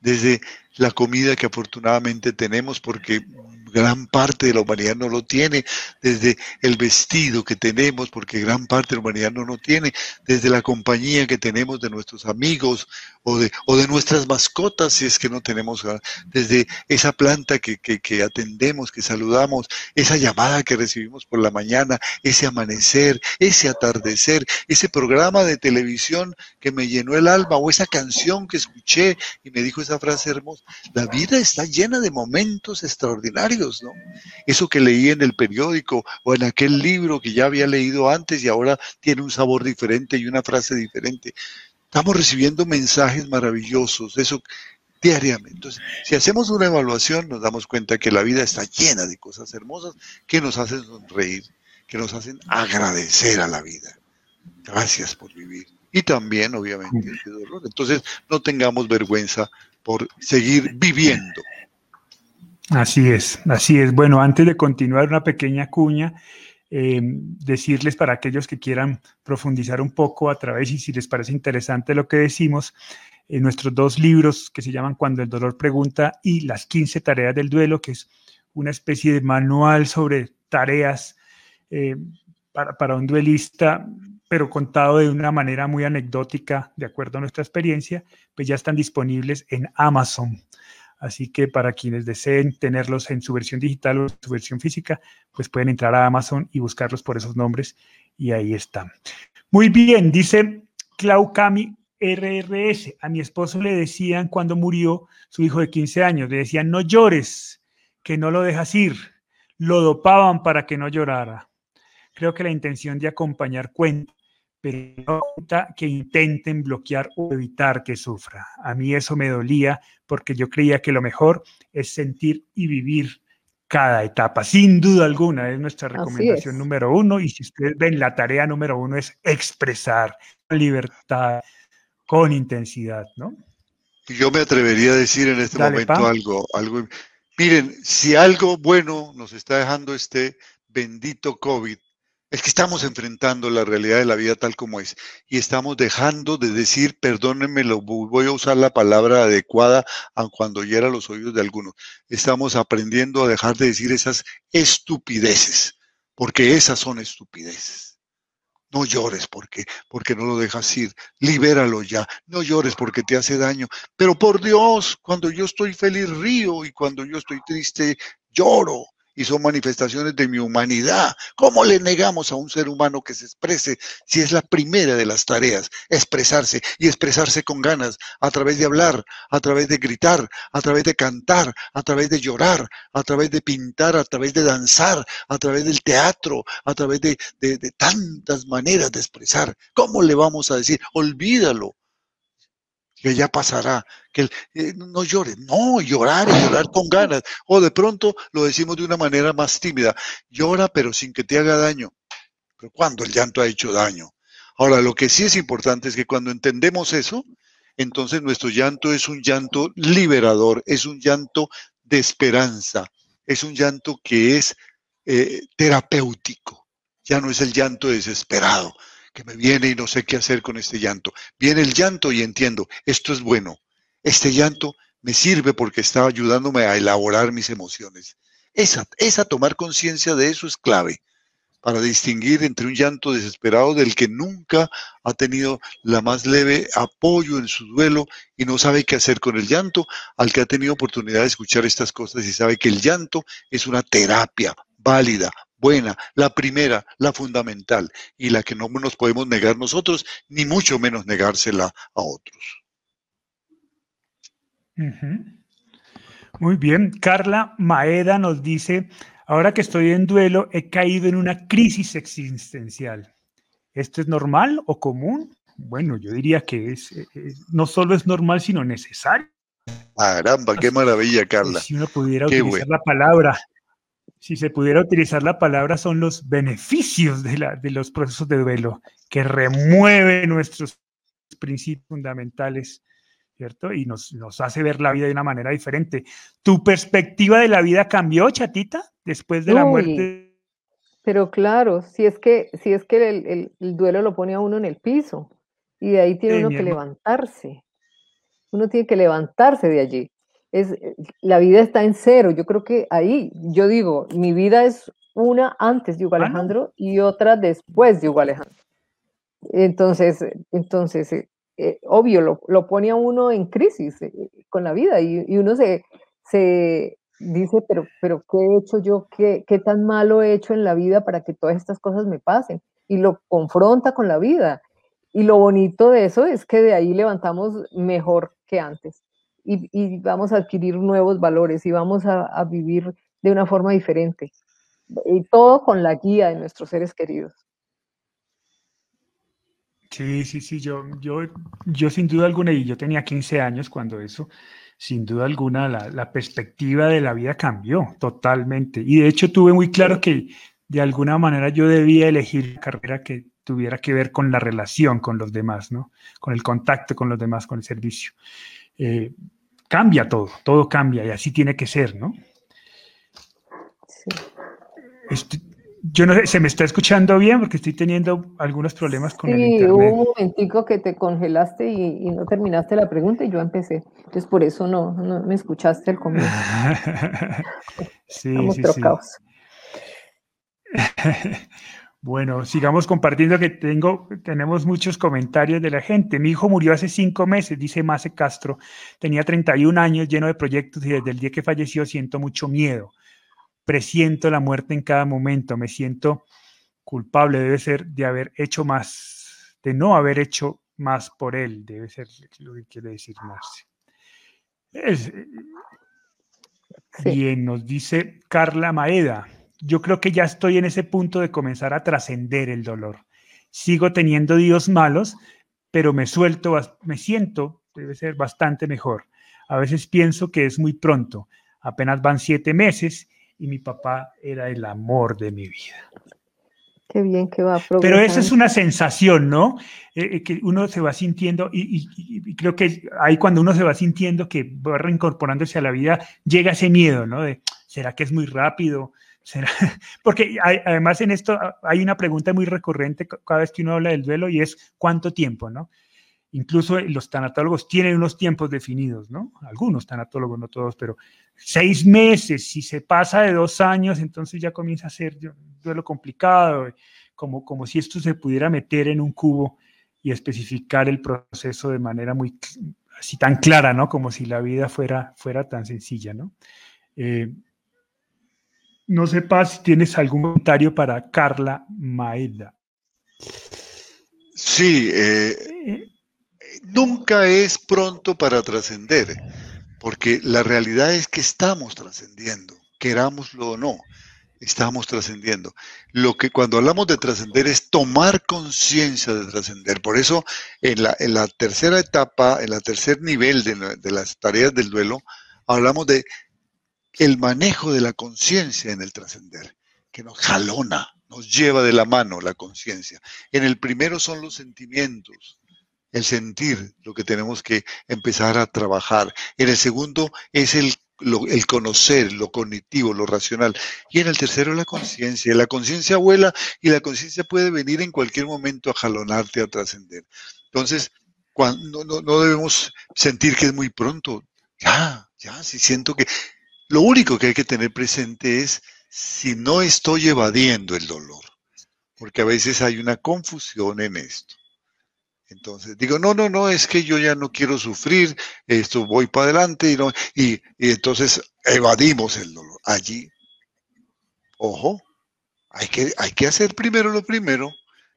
Desde la comida que afortunadamente tenemos, porque gran parte de la humanidad no lo tiene, desde el vestido que tenemos, porque gran parte de la humanidad no lo tiene, desde la compañía que tenemos de nuestros amigos o de, o de nuestras mascotas, si es que no tenemos, ah, desde esa planta que, que, que atendemos, que saludamos, esa llamada que recibimos por la mañana, ese amanecer, ese atardecer, ese programa de televisión que me llenó el alma o esa canción que escuché y me dijo esa frase hermosa. La vida está llena de momentos extraordinarios ¿no? Eso que leí en el periódico o en aquel libro que ya había leído antes y ahora tiene un sabor diferente y una frase diferente. Estamos recibiendo mensajes maravillosos, eso diariamente. Entonces, si hacemos una evaluación, nos damos cuenta que la vida está llena de cosas hermosas que nos hacen sonreír, que nos hacen agradecer a la vida. Gracias por vivir. Y también, obviamente, el dolor. Entonces, no tengamos vergüenza por seguir viviendo. Así es, así es. Bueno, antes de continuar, una pequeña cuña, eh, decirles para aquellos que quieran profundizar un poco a través y si les parece interesante lo que decimos, eh, nuestros dos libros que se llaman Cuando el dolor pregunta y Las 15 tareas del duelo, que es una especie de manual sobre tareas eh, para, para un duelista, pero contado de una manera muy anecdótica, de acuerdo a nuestra experiencia, pues ya están disponibles en Amazon. Así que para quienes deseen tenerlos en su versión digital o en su versión física, pues pueden entrar a Amazon y buscarlos por esos nombres y ahí están. Muy bien, dice Claucami RRS. A mi esposo le decían cuando murió su hijo de 15 años, le decían no llores, que no lo dejas ir. Lo dopaban para que no llorara. Creo que la intención de acompañar cuenta pero que intenten bloquear o evitar que sufra. A mí eso me dolía porque yo creía que lo mejor es sentir y vivir cada etapa. Sin duda alguna, es nuestra recomendación número uno. Y si ustedes ven, la tarea número uno es expresar con libertad, con intensidad, ¿no? Yo me atrevería a decir en este momento algo, algo. Miren, si algo bueno nos está dejando este bendito COVID, es que estamos enfrentando la realidad de la vida tal como es y estamos dejando de decir, perdónenme, lo, voy a usar la palabra adecuada aun cuando hiera los oídos de algunos. Estamos aprendiendo a dejar de decir esas estupideces, porque esas son estupideces. No llores porque, porque no lo dejas ir. Libéralo ya. No llores porque te hace daño. Pero por Dios, cuando yo estoy feliz río y cuando yo estoy triste lloro y son manifestaciones de mi humanidad. ¿Cómo le negamos a un ser humano que se exprese si es la primera de las tareas, expresarse y expresarse con ganas a través de hablar, a través de gritar, a través de cantar, a través de llorar, a través de pintar, a través de danzar, a través del teatro, a través de, tantas maneras de expresar? ¿Cómo le vamos a decir? Olvídalo que ya pasará, que eh, no llore, no, llorar llorar con ganas, o de pronto lo decimos de una manera más tímida, llora pero sin que te haga daño, pero cuando el llanto ha hecho daño. Ahora, lo que sí es importante es que cuando entendemos eso, entonces nuestro llanto es un llanto liberador, es un llanto de esperanza, es un llanto que es eh, terapéutico, ya no es el llanto desesperado, que me viene y no sé qué hacer con este llanto. Viene el llanto y entiendo, esto es bueno. Este llanto me sirve porque está ayudándome a elaborar mis emociones. Esa, esa tomar conciencia de eso es clave para distinguir entre un llanto desesperado del que nunca ha tenido la más leve apoyo en su duelo y no sabe qué hacer con el llanto, al que ha tenido oportunidad de escuchar estas cosas y sabe que el llanto es una terapia válida, buena, la primera, la fundamental, y la que no nos podemos negar nosotros, ni mucho menos negársela a otros. Muy bien. Carla Maeda nos dice, ahora que estoy en duelo, he caído en una crisis existencial. ¿Esto es normal o común? Bueno, yo diría que es, no solo es normal, sino necesario. Caramba, qué maravilla, Carla. Si uno pudiera utilizar la palabra si se pudiera utilizar la palabra, son los beneficios de, la, de los procesos de duelo, que remueve nuestros principios fundamentales, ¿cierto? Y nos, nos, hace ver la vida de una manera diferente. ¿Tu perspectiva de la vida cambió, chatita, después de la muerte? Pero claro, si es que, si es que el, el, duelo lo pone a uno en el piso y de ahí tiene uno que levantarse. Uno tiene que levantarse de allí es, eh, la vida está en cero. Yo creo que ahí, yo digo, mi vida es una antes de Hugo ah, Alejandro y otra después de Hugo Alejandro. Entonces, entonces eh, eh, obvio, lo, lo, pone a uno en crisis con la vida y, y, uno se, se dice, pero, pero ¿qué he hecho yo? ¿Qué, ¿Qué tan malo he hecho en la vida para que todas estas cosas me pasen? Y lo confronta con la vida. Y lo bonito de eso es que de ahí levantamos mejor que antes y, vamos a adquirir nuevos valores y vamos a, vivir de una forma diferente. Y todo con la guía de nuestros seres queridos. Sí, sí, sí, yo, yo, yo sin duda alguna, y yo tenía 15 años cuando eso, sin duda alguna, la, la, perspectiva de la vida cambió totalmente. Y de hecho tuve muy claro que de alguna manera yo debía elegir carrera que tuviera que ver con la relación con los demás, ¿no? Con el contacto con los demás, con el servicio. Eh, cambia todo, todo cambia y así tiene que ser, ¿no? Sí. yo no sé, ¿se me está escuchando bien? Porque estoy teniendo algunos problemas con el internet. Sí, hubo un momentico que te congelaste y, no terminaste la pregunta y yo empecé. Entonces, por eso no, no me escuchaste el comienzo. *laughs* sí, Estamos sí, trocados. Sí. *laughs* Bueno, sigamos compartiendo que tengo, tenemos muchos comentarios de la gente. Mi hijo murió hace cinco meses, dice Mase Castro. Tenía 31 años, lleno de proyectos y desde el día que falleció siento mucho miedo. Presiento la muerte en cada momento. Me siento culpable, debe ser de haber hecho más, de no haber hecho más por él. Debe ser lo que quiere decir Marce. Bien, nos dice Carla Maeda yo creo que ya estoy en ese punto de comenzar a trascender el dolor. Sigo teniendo días malos, pero me suelto, me siento, debe ser bastante mejor. A veces pienso que es muy pronto, apenas van siete meses y mi papá era el amor de mi vida. Qué bien que va a Pero eso es una sensación, ¿no? Eh, eh, que uno se va sintiendo, y, y, creo que ahí cuando uno se va sintiendo que va reincorporándose a la vida, llega ese miedo, ¿no? De, ¿será que es muy rápido? *laughs* Porque además en esto hay una pregunta muy recurrente cada vez que uno habla del duelo y es ¿cuánto tiempo? ¿no? Incluso los tanatólogos tienen unos tiempos definidos, ¿no? Algunos tanatólogos, no todos, pero seis meses, si se pasa de dos años, entonces ya comienza a ser duelo complicado, como, como si esto se pudiera meter en un cubo y especificar el proceso de manera muy así tan clara, ¿no? Como si la vida fuera, fuera tan sencilla, ¿no? Eh, no sepa si tienes algún comentario para Carla Maeda. Sí, eh, nunca es pronto para trascender, porque la realidad es que estamos trascendiendo, querámoslo o no, estamos trascendiendo. Lo que cuando hablamos de trascender es tomar conciencia de trascender. Por eso en la, en la, tercera etapa, en el tercer nivel de, de las tareas del duelo, hablamos de el manejo de la conciencia en el trascender, que nos jalona, nos lleva de la mano la conciencia. En el primero son los sentimientos, el sentir, lo que tenemos que empezar a trabajar. En el segundo es el, el conocer, lo cognitivo, lo racional. Y en el tercero la conciencia. La conciencia vuela y la conciencia puede venir en cualquier momento a jalonarte, a trascender. Entonces, cuando, no, no debemos sentir que es muy pronto. Ya, ya, si siento que lo único que hay que tener presente es si no estoy evadiendo el dolor, porque a veces hay una confusión en esto. Entonces digo, no, no, no, es que yo ya no quiero sufrir, esto voy para adelante y, no, y, entonces evadimos el dolor. Allí, ojo, hay que, hay que hacer primero lo primero.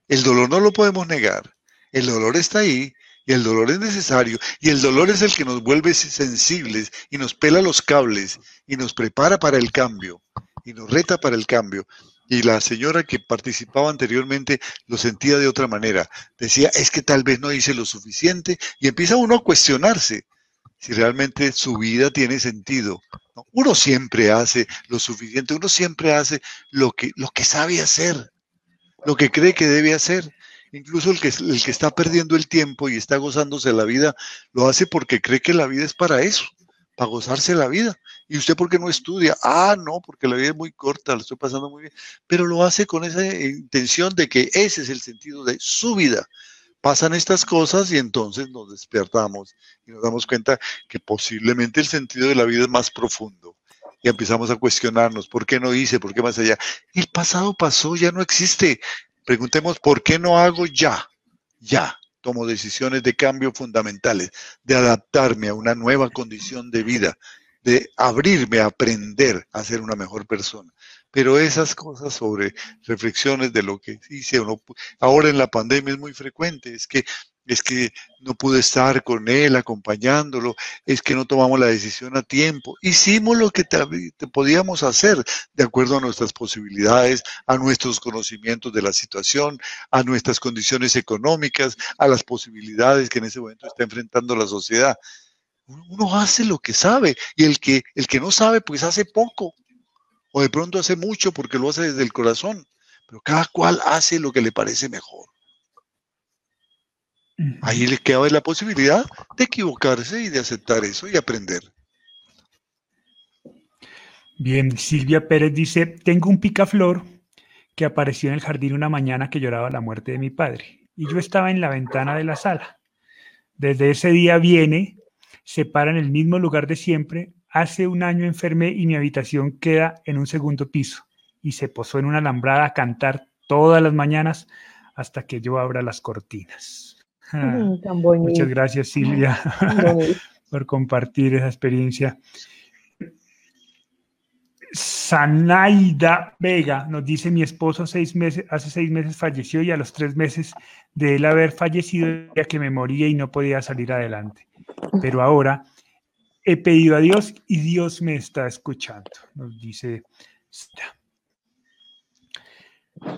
El dolor no lo podemos negar. El dolor está ahí y el dolor es necesario. Y el dolor es el que nos vuelve sensibles y nos pela los cables y nos prepara para el cambio y nos reta para el cambio. Y la señora que participaba anteriormente lo sentía de otra manera. Decía, es que tal vez no hice lo suficiente y empieza uno a cuestionarse. si realmente su vida tiene sentido. Uno siempre hace lo suficiente, uno siempre hace lo que, lo que sabe hacer, lo que cree que debe hacer. Incluso el que, el que está perdiendo el tiempo y está gozándose la vida, lo hace porque cree que la vida es para eso, para gozarse la vida. ¿Y usted por qué no estudia? Ah, no, porque la vida es muy corta, lo estoy pasando muy bien. Pero lo hace con esa intención de que ese es el sentido de su vida. Pasan estas cosas y entonces nos despertamos y nos damos cuenta que posiblemente el sentido de la vida es más profundo. Y empezamos a cuestionarnos, ¿por qué no hice? ¿Por qué más allá? El pasado pasó, ya no existe. Preguntemos, ¿por qué no hago ya? Ya. Tomo decisiones de cambio fundamentales, de adaptarme a una nueva condición de vida, de abrirme a aprender a ser una mejor persona. Pero esas cosas sobre reflexiones de lo que hice o no, ahora en la pandemia es muy frecuente, es que es que no pude estar con él acompañándolo, es que no tomamos la decisión a tiempo. Hicimos lo que te, podíamos hacer de acuerdo a nuestras posibilidades, a nuestros conocimientos de la situación, a nuestras condiciones económicas, a las posibilidades que en ese momento está enfrentando la sociedad. Uno hace lo que sabe y el que, el que no sabe pues hace poco o de pronto hace mucho porque lo hace desde el corazón, pero cada cual hace lo que le parece mejor. Ahí le queda la posibilidad de equivocarse y de aceptar eso y aprender. Bien, Silvia Pérez dice, tengo un picaflor que apareció en el jardín una mañana que lloraba la muerte de mi padre y yo estaba en la ventana de la sala. Desde ese día viene, se para en el mismo lugar de siempre, hace un año enfermé y mi habitación queda en un segundo piso y se posó en una alambrada a cantar todas las mañanas hasta que yo abra las cortinas. Mm, *laughs* muchas gracias, *laughs* Silvia, *laughs* por compartir esa experiencia. Sanaida Vega nos dice: Mi esposo seis meses, hace seis meses falleció y a los tres meses de él haber fallecido, ya que me moría y no podía salir adelante. Pero ahora he pedido a Dios y Dios me está escuchando, nos dice.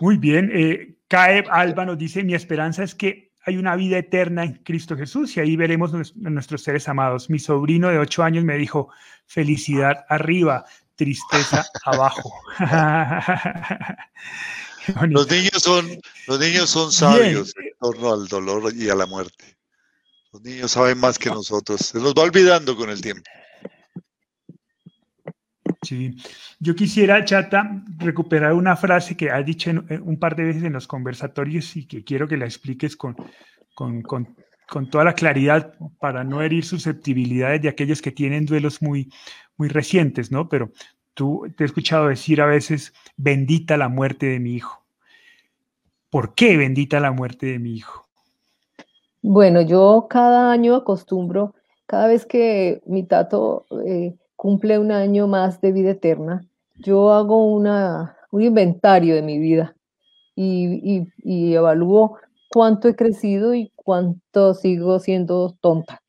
Muy bien, eh, Caeb Alba nos dice: Mi esperanza es que hay una vida eterna en Cristo Jesús y ahí veremos a nuestros seres amados. Mi sobrino de ocho años me dijo, felicidad arriba, tristeza abajo. *laughs* los niños son, los niños son sabios en torno al dolor y a la muerte. Los niños saben más que nosotros. Se nos va olvidando con el tiempo. Sí, yo quisiera, Chata, recuperar una frase que has dicho un par de veces en los conversatorios y que quiero que la expliques con, con, con, toda la claridad para no herir susceptibilidades de aquellos que tienen duelos muy, muy recientes, ¿no? Pero tú te he escuchado decir a veces, bendita la muerte de mi hijo. ¿Por qué bendita la muerte de mi hijo? Bueno, yo cada año acostumbro, cada vez que mi tato... Eh, cumple un año más de vida eterna, yo hago una, un inventario de mi vida y, evalúo cuánto he crecido y cuánto sigo siendo tonta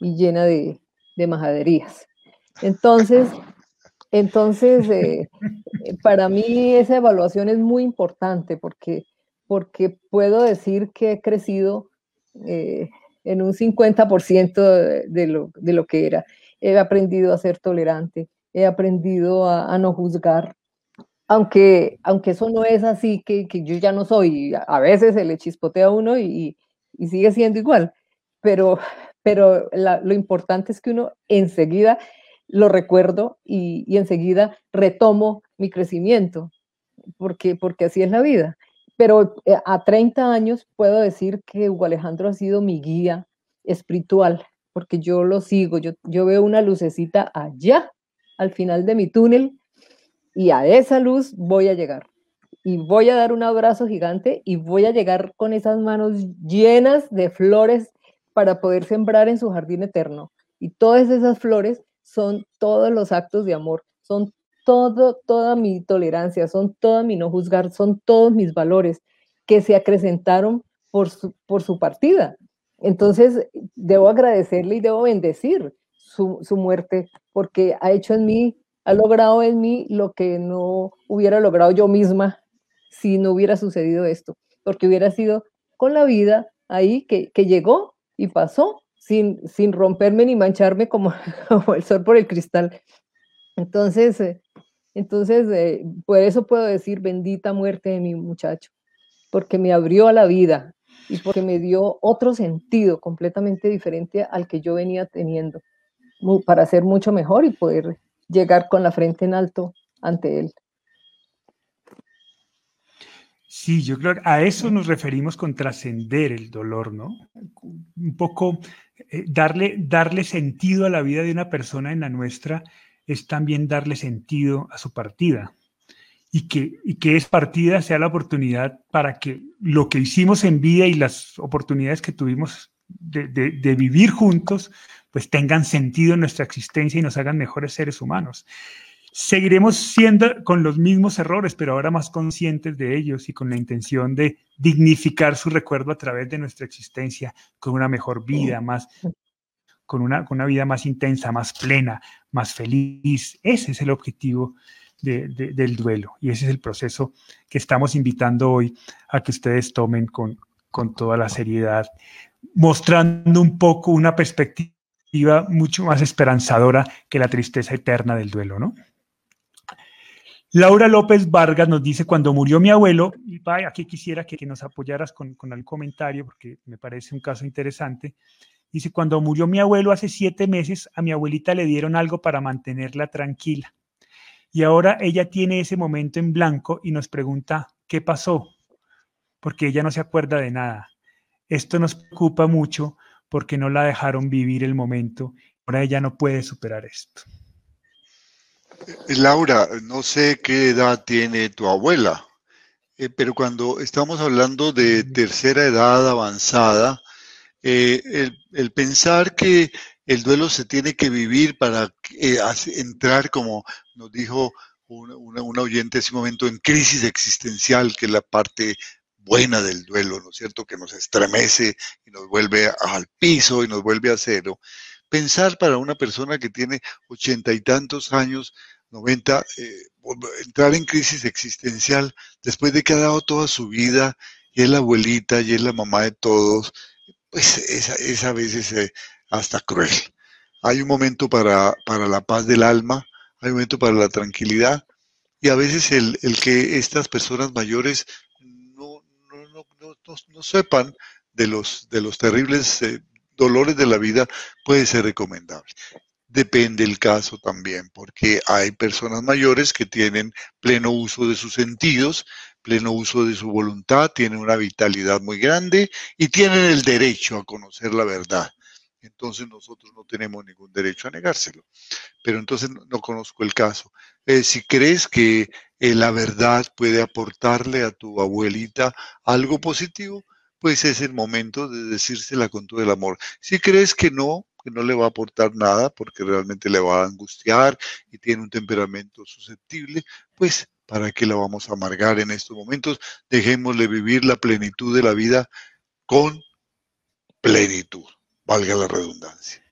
y llena de, majaderías. Entonces, entonces eh, para mí esa evaluación es muy importante porque, porque puedo decir que he crecido eh, en un 50% de, lo, de lo que era he aprendido a ser tolerante, he aprendido a, no juzgar, aunque, aunque eso no es así, que, yo ya no soy, a veces se le chispotea a uno y, sigue siendo igual, pero, pero lo importante es que uno enseguida lo recuerdo y, enseguida retomo mi crecimiento, porque, porque así es la vida. Pero eh, a 30 años puedo decir que Hugo Alejandro ha sido mi guía espiritual, porque yo lo sigo, yo, yo veo una lucecita allá, al final de mi túnel, y a esa luz voy a llegar. Y voy a dar un abrazo gigante y voy a llegar con esas manos llenas de flores para poder sembrar en su jardín eterno. Y todas esas flores son todos los actos de amor, son todo, toda mi tolerancia, son toda mi no juzgar, son todos mis valores que se acrecentaron por su, por su partida. Entonces, debo agradecerle y debo bendecir su, muerte porque ha hecho en mí, ha logrado en mí lo que no hubiera logrado yo misma si no hubiera sucedido esto, porque hubiera sido con la vida ahí que, llegó y pasó sin, sin romperme ni mancharme *laughs* como, el sol por el cristal. Entonces, eh, entonces eh, por eso puedo decir bendita muerte de mi muchacho, porque me abrió a la vida y porque me dio otro sentido completamente diferente al que yo venía teniendo, para ser mucho mejor y poder llegar con la frente en alto ante él. Sí, yo creo que a eso nos referimos con trascender el dolor, ¿no? Un poco eh, darle, darle sentido a la vida de una persona en la nuestra es también darle sentido a su partida. Y que, y que es partida sea la oportunidad para que lo que hicimos en vida y las oportunidades que tuvimos de, de vivir juntos, pues tengan sentido en nuestra existencia y nos hagan mejores seres humanos. Seguiremos siendo con los mismos errores, pero ahora más conscientes de ellos y con la intención de dignificar su recuerdo a través de nuestra existencia, con una mejor vida, más, con una, con una vida más intensa, más plena, más feliz. Ese es el objetivo del duelo y ese es el proceso que estamos invitando hoy a que ustedes tomen con, con toda la seriedad, mostrando un poco una perspectiva mucho más esperanzadora que la tristeza eterna del duelo, ¿no? Laura López Vargas nos dice, cuando murió mi abuelo, y aquí quisiera que, nos apoyaras con, con el comentario, porque me parece un caso interesante. Dice, cuando murió mi abuelo hace siete meses, a mi abuelita le dieron algo para mantenerla tranquila. Y ahora ella tiene ese momento en blanco y nos pregunta, ¿qué pasó? Porque ella no se acuerda de nada. Esto nos preocupa mucho porque no la dejaron vivir el momento. Ahora ella no puede superar esto. Laura, no sé qué edad tiene tu abuela, eh, pero cuando estamos hablando de tercera edad avanzada, eh, el, pensar que el duelo se tiene que vivir para eh, entrar, como nos dijo una, oyente un momento, en crisis existencial, que es la parte buena del duelo, ¿no es cierto? Que nos estremece y nos vuelve al piso y nos vuelve a cero pensar para una persona que tiene ochenta y tantos años, noventa, eh, entrar en crisis existencial después de que ha dado toda su vida y es la abuelita y es la mamá de todos, pues es, a veces hasta cruel. Hay un momento para, para, la paz del alma, hay momento para la tranquilidad y a veces el, el que estas personas mayores no, sepan de los, de los terribles eh, dolores de la vida puede ser recomendable. Depende el caso también, porque hay personas mayores que tienen pleno uso de sus sentidos, pleno uso de su voluntad, tienen una vitalidad muy grande y tienen el derecho a conocer la verdad. Entonces nosotros no tenemos ningún derecho a negárselo. Pero entonces no, conozco el caso. Eh, si crees que eh, la verdad puede aportarle a tu abuelita algo positivo, pues es el momento de decírsela con todo el amor. Si crees que no, que no le va a aportar nada porque realmente le va a angustiar y tiene un temperamento susceptible, pues ¿para qué la vamos a amargar en estos momentos? Dejémosle vivir la plenitud de la vida con plenitud, valga la redundancia.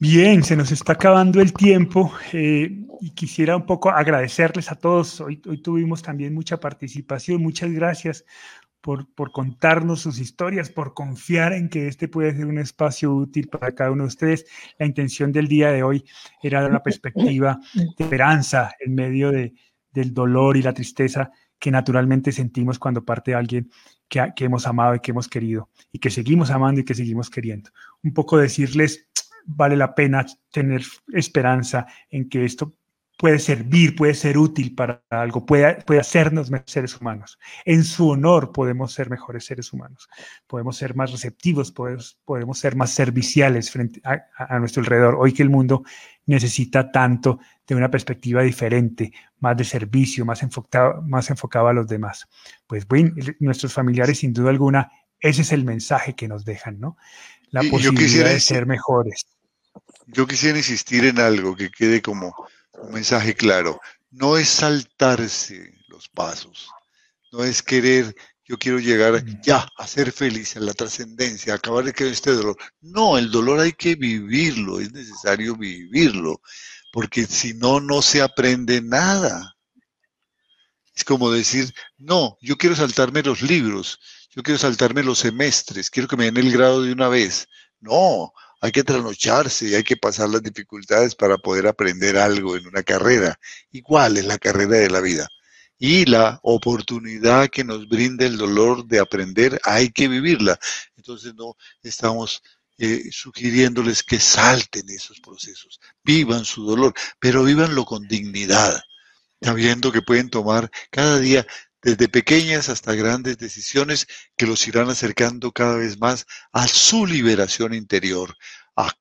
Bien, se nos está acabando el tiempo eh, y quisiera un poco agradecerles a todos. Hoy, hoy tuvimos también mucha participación. Muchas gracias por, por, contarnos sus historias, por confiar en que este puede ser un espacio útil para cada uno de ustedes. La intención del día de hoy era dar una perspectiva de esperanza en medio de, del dolor y la tristeza que naturalmente sentimos cuando parte alguien que, hemos amado y que hemos querido y que seguimos amando y que seguimos queriendo. Un poco decirles vale la pena tener esperanza en que esto puede servir, puede ser útil para algo, puede, puede hacernos seres humanos. En su honor podemos ser mejores seres humanos, podemos ser más receptivos, podemos, podemos ser más serviciales frente a, nuestro alrededor. Hoy que el mundo necesita tanto de una perspectiva diferente, más de servicio, más enfocado, más enfocado a los demás. Pues bueno, nuestros familiares sin duda alguna, ese es el mensaje que nos dejan, ¿no? La posibilidad de ser mejores. Yo quisiera insistir en algo que quede como un mensaje claro. No es saltarse los pasos, no es querer, yo quiero llegar ya a ser feliz, a la trascendencia, a acabar de que este dolor. No, el dolor hay que vivirlo, es necesario vivirlo, porque si no, no se aprende nada. Es como decir, no, yo quiero saltarme los libros, yo quiero saltarme los semestres, quiero que me den el grado de una vez. No, hay que trasnocharse y hay que pasar las dificultades para poder aprender algo en una carrera. Igual es la carrera de la vida. Y la oportunidad que nos brinda el dolor de aprender, hay que vivirla. Entonces no estamos eh, sugiriéndoles que salten esos procesos, vivan su dolor, pero vívanlo con dignidad, sabiendo que pueden tomar cada día desde pequeñas hasta grandes decisiones que los irán acercando cada vez más a su liberación interior, a,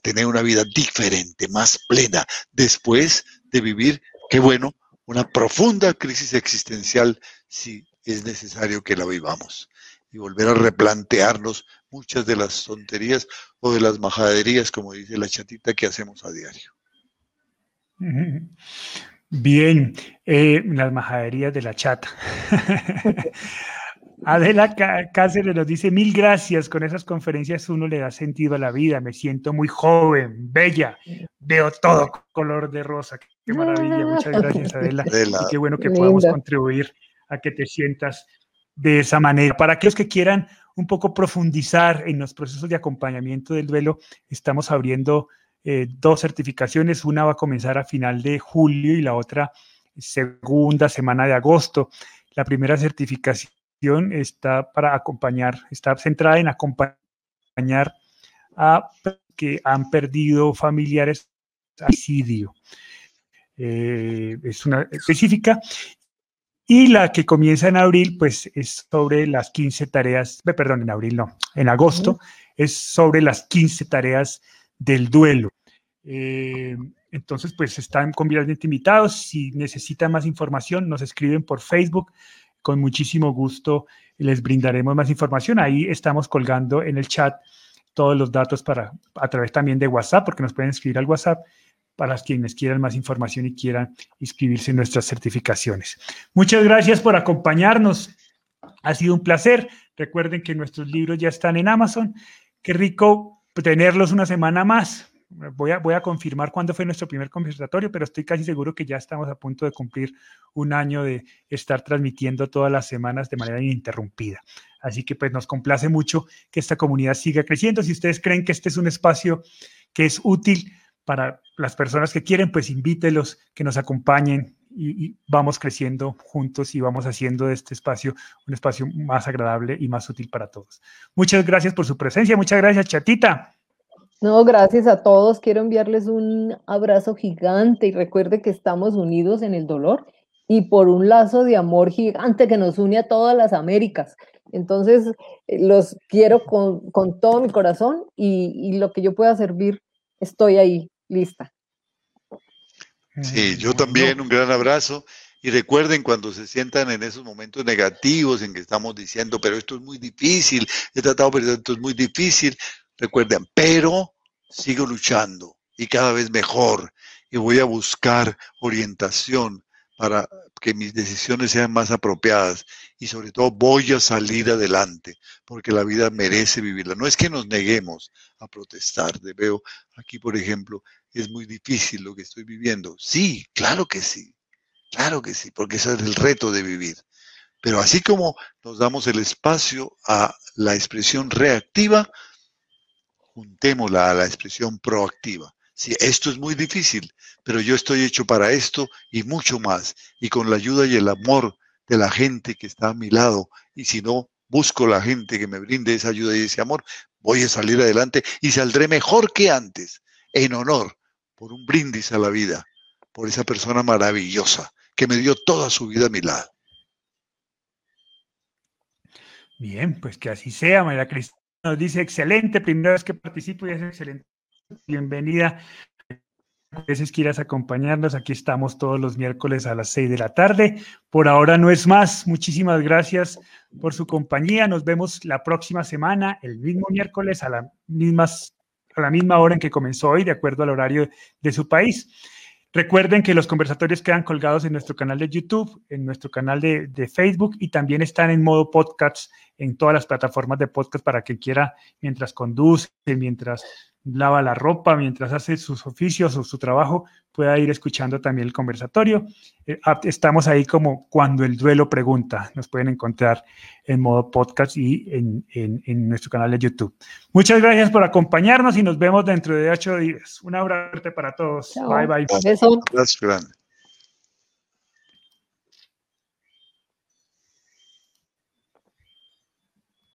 tener una vida diferente, más plena, después de vivir, qué bueno, una profunda crisis existencial si es necesario que la vivamos y volver a replantearnos muchas de las tonterías o de las majaderías, como dice la chatita, que hacemos a diario. *laughs* Bien, eh, las majaderías de la chata. *laughs* Adela Cáceres nos dice, mil gracias, con esas conferencias uno le da sentido a la vida, me siento muy joven, bella, veo todo color de rosa, qué maravilla, muchas gracias Adela, y qué bueno que podamos contribuir a que te sientas de esa manera. Para aquellos que quieran un poco profundizar en los procesos de acompañamiento del duelo, estamos abriendo eh, dos certificaciones. Una va a comenzar a final de julio y la otra segunda semana de agosto. La primera certificación está para acompañar, está centrada en acompañar a que han perdido familiares suicidio. Eh, es una específica. Y la que comienza en abril, pues es sobre las 15 tareas, perdón, en abril no, en agosto, es sobre las 15 tareas del duelo. Eh, entonces, pues están convenientemente invitados. Si necesitan más información, nos escriben por Facebook. Con muchísimo gusto les brindaremos más información. Ahí estamos colgando en el chat todos los datos para a través también de WhatsApp, porque nos pueden escribir al WhatsApp para quienes quieran más información y quieran inscribirse en nuestras certificaciones. Muchas gracias por acompañarnos. Ha sido un placer. Recuerden que nuestros libros ya están en Amazon. Qué rico tenerlos una semana más. Voy a, voy a confirmar cuándo fue nuestro primer conversatorio, pero estoy casi seguro que ya estamos a punto de cumplir un año de estar transmitiendo todas las semanas de manera ininterrumpida. Así que pues nos complace mucho que esta comunidad siga creciendo. Si ustedes creen que este es un espacio que es útil para las personas que quieren, pues invítelos, que nos acompañen y, vamos creciendo juntos y vamos haciendo de este espacio un espacio más agradable y más útil para todos. Muchas gracias por su presencia. Muchas gracias, chatita. No, gracias a todos. Quiero enviarles un abrazo gigante y recuerde que estamos unidos en el dolor y por un lazo de amor gigante que nos une a todas las Américas. Entonces, eh, los quiero con, con todo mi corazón y, y, lo que yo pueda servir, estoy ahí, lista. Sí, yo también un gran abrazo. Y recuerden cuando se sientan en esos momentos negativos en que estamos diciendo, pero esto es muy difícil, he tratado, pero esto es muy difícil. Recuerden, pero sigo luchando y cada vez mejor y voy a buscar orientación para que mis decisiones sean más apropiadas y sobre todo voy a salir adelante porque la vida merece vivirla. No es que nos neguemos a protestar. Veo aquí, por ejemplo, es muy difícil lo que estoy viviendo. Sí, claro que sí, claro que sí, porque ese es el reto de vivir. Pero así como nos damos el espacio a la expresión reactiva, juntémosla a la expresión proactiva. Sí, esto es muy difícil, pero yo estoy hecho para esto y mucho más. Y con la ayuda y el amor de la gente que está a mi lado, y si no, busco la gente que me brinde esa ayuda y ese amor, voy a salir adelante y saldré mejor que antes, en honor, por un brindis a la vida, por esa persona maravillosa que me dio toda su vida a mi lado. Bien, pues que así sea, María Cristina nos dice, excelente, primera vez que participo y es excelente. Bienvenida. Veces quieras acompañarnos, aquí estamos todos los miércoles a las seis de la tarde. Por ahora no es más. Muchísimas gracias por su compañía. Nos vemos la próxima semana, el mismo miércoles a, la mismas, a la misma hora en que comenzó hoy, de acuerdo al horario de su país. Recuerden que los conversatorios quedan colgados en nuestro canal de YouTube, en nuestro canal de, de, Facebook y también están en modo podcast en todas las plataformas de podcast para quien quiera, mientras conduce, mientras lava la ropa, mientras hace sus oficios o su trabajo, pueda ir escuchando también el conversatorio. Eh, estamos ahí como cuando el duelo pregunta. Nos pueden encontrar en modo podcast y en, en nuestro canal de YouTube. Muchas gracias por acompañarnos y nos vemos dentro de ocho días. Un abrazo para todos. Bye, bye. Gracias, grande.